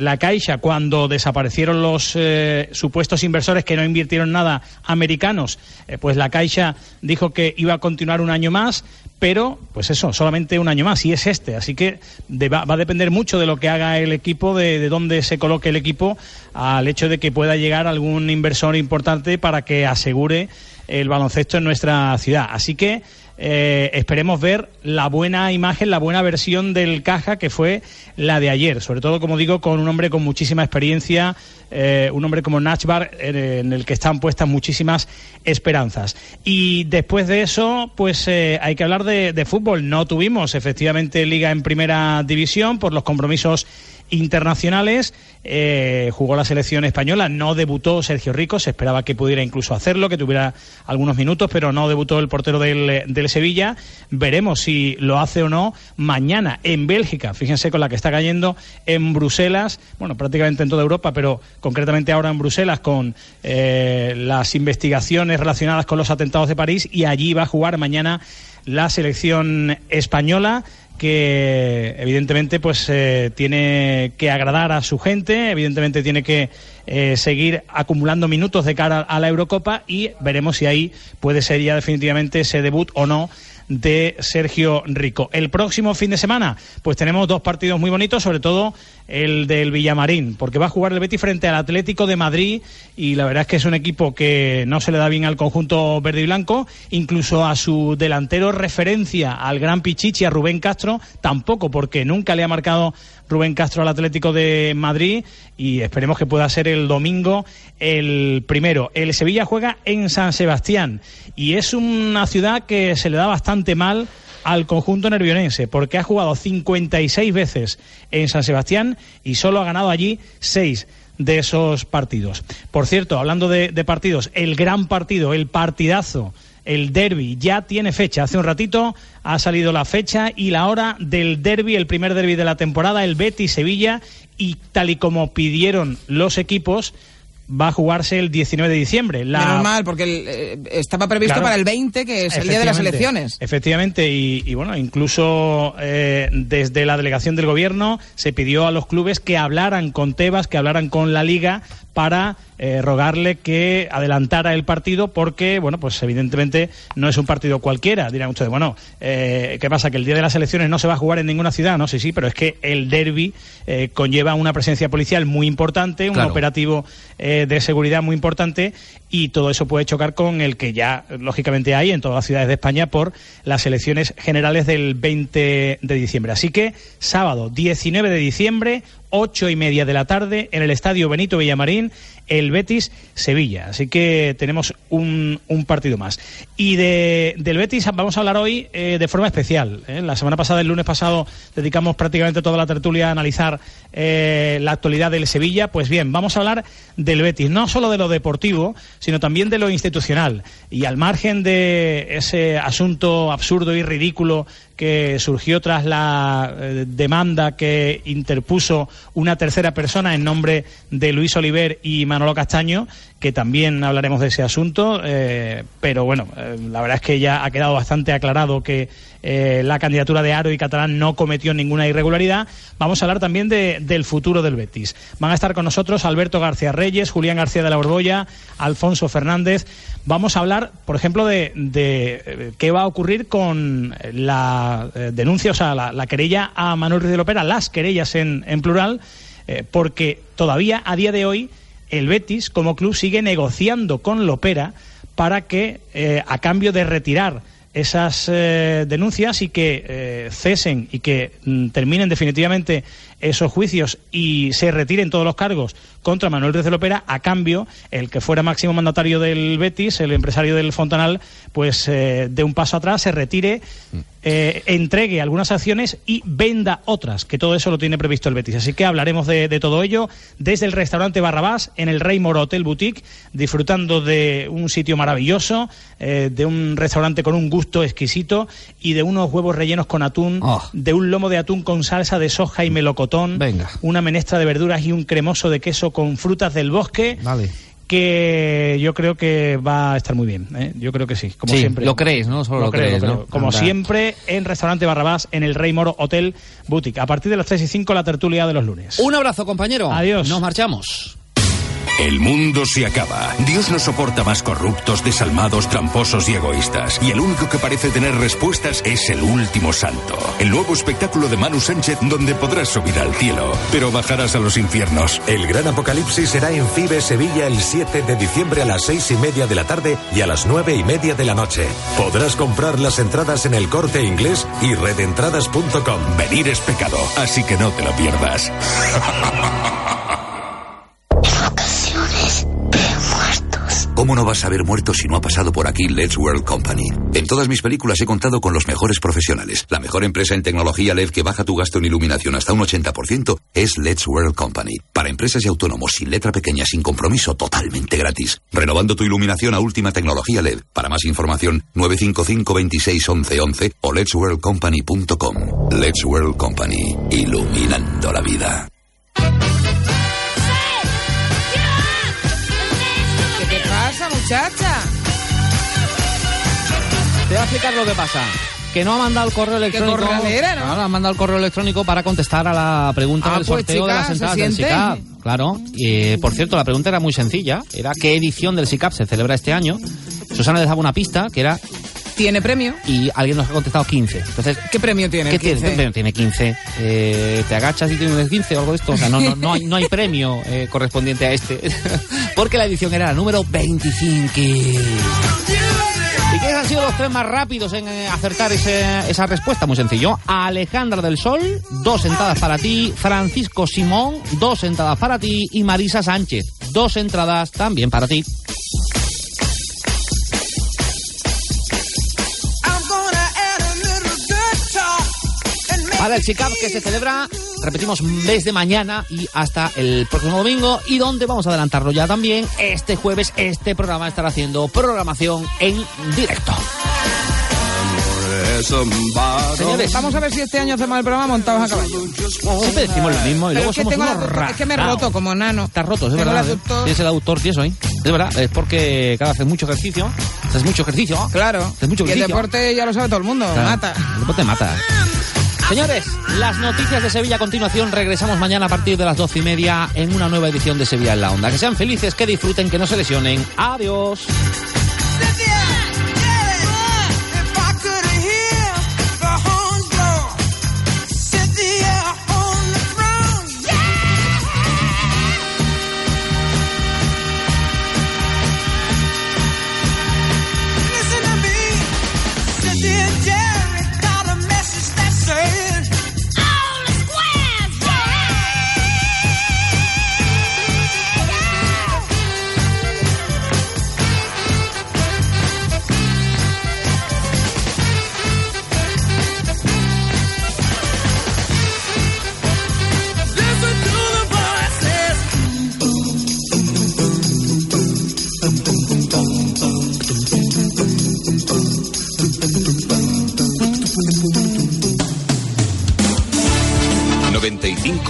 la Caixa, cuando desaparecieron los supuestos inversores que no invirtieron nada americanos, pues la Caixa dijo que iba a continuar un año más, pero, pues eso, solamente un año más, y es este. Así que de- va, va a depender mucho de lo que haga el equipo, de, de dónde se coloque el equipo, al hecho de que pueda llegar algún inversor importante para que asegure el baloncesto en nuestra ciudad. Así que eh, esperemos ver la buena imagen, la buena versión del Caja que fue la de ayer. Sobre todo, como digo, con un hombre con muchísima experiencia, eh, un hombre como Nachbar, en el que están puestas muchísimas esperanzas. Y después de eso, pues eh, hay que hablar de fútbol. No tuvimos efectivamente liga en primera división por los compromisos internacionales. Eh, jugó la selección española, no debutó Sergio Rico, se esperaba que pudiera incluso hacerlo, que tuviera algunos minutos, pero no debutó el portero del, del Sevilla. Veremos si lo hace o no mañana en Bélgica. Fíjense con la que está cayendo en Bruselas, bueno, prácticamente en toda Europa, pero concretamente ahora en Bruselas con eh, las investigaciones relacionadas con los atentados de París y allí va a jugar mañana la selección española que evidentemente pues eh, tiene que agradar a su gente, evidentemente tiene que eh, seguir acumulando minutos de cara a la Eurocopa y veremos si ahí puede ser ya definitivamente ese debut o no de Sergio Rico. El próximo fin de semana, pues tenemos dos partidos muy bonitos, sobre todo el del Villamarín, porque va a jugar el Betis frente al Atlético de Madrid y la verdad es que es un equipo que no se le da bien al conjunto verde y blanco, incluso a su delantero referencia, al gran Pichichi, a Rubén Castro, tampoco, porque nunca le ha marcado Rubén Castro al Atlético de Madrid y esperemos que pueda ser el domingo el primero. El Sevilla juega en San Sebastián y es una ciudad que se le da bastante mal al conjunto nervionense porque ha jugado 56 veces en San Sebastián y solo ha ganado allí 6 de esos partidos. Por cierto, hablando de, de partidos, el gran partido, el partidazo el derby ya tiene fecha. Hace un ratito ha salido la fecha y la hora del derby, el primer derby de la temporada, el Betis Sevilla, y tal y como pidieron los equipos, va a jugarse el 19 de diciembre. La... Menos mal, porque el, eh, estaba previsto Claro. para el 20, que es el día de las elecciones. Efectivamente, y, y bueno, incluso eh, desde la delegación del gobierno se pidió a los clubes que hablaran con Tebas, que hablaran con la liga para eh, rogarle que adelantara el partido porque, bueno, pues evidentemente no es un partido cualquiera. Dirán ustedes, bueno, eh, ¿qué pasa? ¿Que el día de las elecciones no se va a jugar en ninguna ciudad? No, sí, sí, pero es que el derby eh, conlleva una presencia policial muy importante, un Claro. operativo de seguridad muy importante y todo eso puede chocar con el que ya, lógicamente, hay en todas las ciudades de España por las elecciones generales del 20 de diciembre. Así que sábado 19 de diciembre, ocho y media de la tarde, en el Estadio Benito Villamarín, el Betis Sevilla. Así que tenemos un, partido más. Y de, del Betis vamos a hablar hoy eh, de forma especial. ¿eh? La semana pasada, el lunes pasado, dedicamos prácticamente toda la tertulia a analizar eh, la actualidad del Sevilla. Pues bien, vamos a hablar del Betis, no solo de lo deportivo, sino también de lo institucional. Y al margen de ese asunto absurdo y ridículo que surgió tras la demanda que interpuso una tercera persona en nombre de Luis Oliver y Manolo Castaño, que también hablaremos de ese asunto, eh, pero bueno, eh, la verdad es que ya ha quedado bastante aclarado que eh, la candidatura de Aro y Catalán no cometió ninguna irregularidad. Vamos a hablar también de- del futuro del Betis. Van a estar con nosotros Alberto García Reyes, Julián García de la Borbolla, Alfonso Fernández. Vamos a hablar, por ejemplo, de, qué va a ocurrir con la denuncia, o sea, la, la querella a Manuel Ruiz de Lopera, las querellas en, en plural, porque todavía a día de hoy el Betis como club sigue negociando con Lopera para que, eh, a cambio de retirar esas eh, denuncias y que eh, cesen y que mm, terminen definitivamente esos juicios y se retiren todos los cargos contra Manuel Ruiz de Lopera, a cambio, el que fuera máximo mandatario del Betis, el empresario del Fontanal, pues eh, de un paso atrás se retire, eh, entregue algunas acciones y venda otras, que todo eso lo tiene previsto el Betis. Así que hablaremos de, de todo ello desde el restaurante Barrabás en el Rey Moro Hotel Boutique, disfrutando de un sitio maravilloso, eh, de un restaurante con un gusto exquisito y de unos huevos rellenos con atún, de un lomo de atún con salsa de soja y melocotón, una menestra de verduras y un cremoso de queso con frutas del bosque. Que yo creo que va a estar muy bien. ¿eh? Yo creo que sí, como Sí, siempre. lo crees, ¿no? Solo lo creo, crees, creo. ¿no? Como Anda. siempre, en Restaurante Barrabás, en el Rey Moro Hotel Boutique. A partir de las 3 y 5, la tertulia de los lunes. Un abrazo, compañero. Adiós. Nos marchamos. El mundo se acaba. Dios no soporta más corruptos, desalmados, tramposos y egoístas. Y el único que parece tener respuestas es el último santo. El nuevo espectáculo de Manu Sánchez donde podrás subir al cielo, pero bajarás a los infiernos. El gran apocalipsis será en Fibe Sevilla el 7 de diciembre a las seis y media de la tarde y a las nueve y media de la noche. Podrás comprar las entradas en el corte inglés y redentradas.com. Venir es pecado, así que no te lo pierdas. ¿Cómo no vas a haber muerto si no ha pasado por aquí Let's World Company? En todas mis películas he contado con los mejores profesionales. La mejor empresa en tecnología LED que baja tu gasto en iluminación hasta un 80% es Let's World Company. Para empresas y autónomos sin letra pequeña, sin compromiso, totalmente gratis. Renovando tu iluminación a última tecnología LED. Para más información, 955 26 11 11 o letsworldcompany.com. Let's World Company. Iluminando la vida. Muchacha? Te voy a explicar lo que pasa. Que no ha mandado el correo electrónico. corralera, ¿no? Claro, ha mandado el correo electrónico para contestar a la pregunta Ah, del pues, sorteo de chica, las ¿se entradas del? SICAP. Claro. Y, eh, por cierto, la pregunta era muy sencilla. Era qué edición del SICAP se celebra este año. Susana les daba una pista que era ¿Tiene premio? y alguien nos ha contestado 15. Entonces, ¿Qué premio tiene? ¿Qué el tiene? 15? ¿Qué premio tiene 15? Eh, ¿Te agachas y tienes 15 o algo de esto? O sea, no, no, no, hay, no hay premio eh, correspondiente a este. Porque la edición era la número 25. ¿Y quiénes han sido los tres más rápidos en eh, acertar ese- esa respuesta? Muy sencillo. Alejandra del Sol, dos entradas para ti. Francisco Simón, dos entradas para ti. Y Marisa Sánchez, dos entradas también para ti. El SICAP que se celebra, repetimos, desde mañana y hasta el próximo domingo y donde vamos a adelantarlo ya también, este jueves este programa estará haciendo programación en directo. Señores, vamos a ver si este año hacemos el programa montados a caballo. Siempre decimos lo mismo y Pero luego es que, somos tengo unos la- es que me he roto como nano. Estás roto, es Tengo verdad. ¿eh? Tienes el aductor tieso ahí. Es verdad, es porque cada vez haces mucho ejercicio. Haces mucho ejercicio. Claro. Haces mucho Y el ejercicio. deporte ya lo sabe todo el mundo. Claro, Mata. El deporte mata. Señores, las noticias de Sevilla a continuación. Regresamos mañana a partir de las doce y media en una nueva edición de Sevilla en la Onda. Que sean felices, que disfruten, que no se lesionen. Adiós.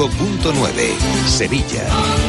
Punto nueve Sevilla.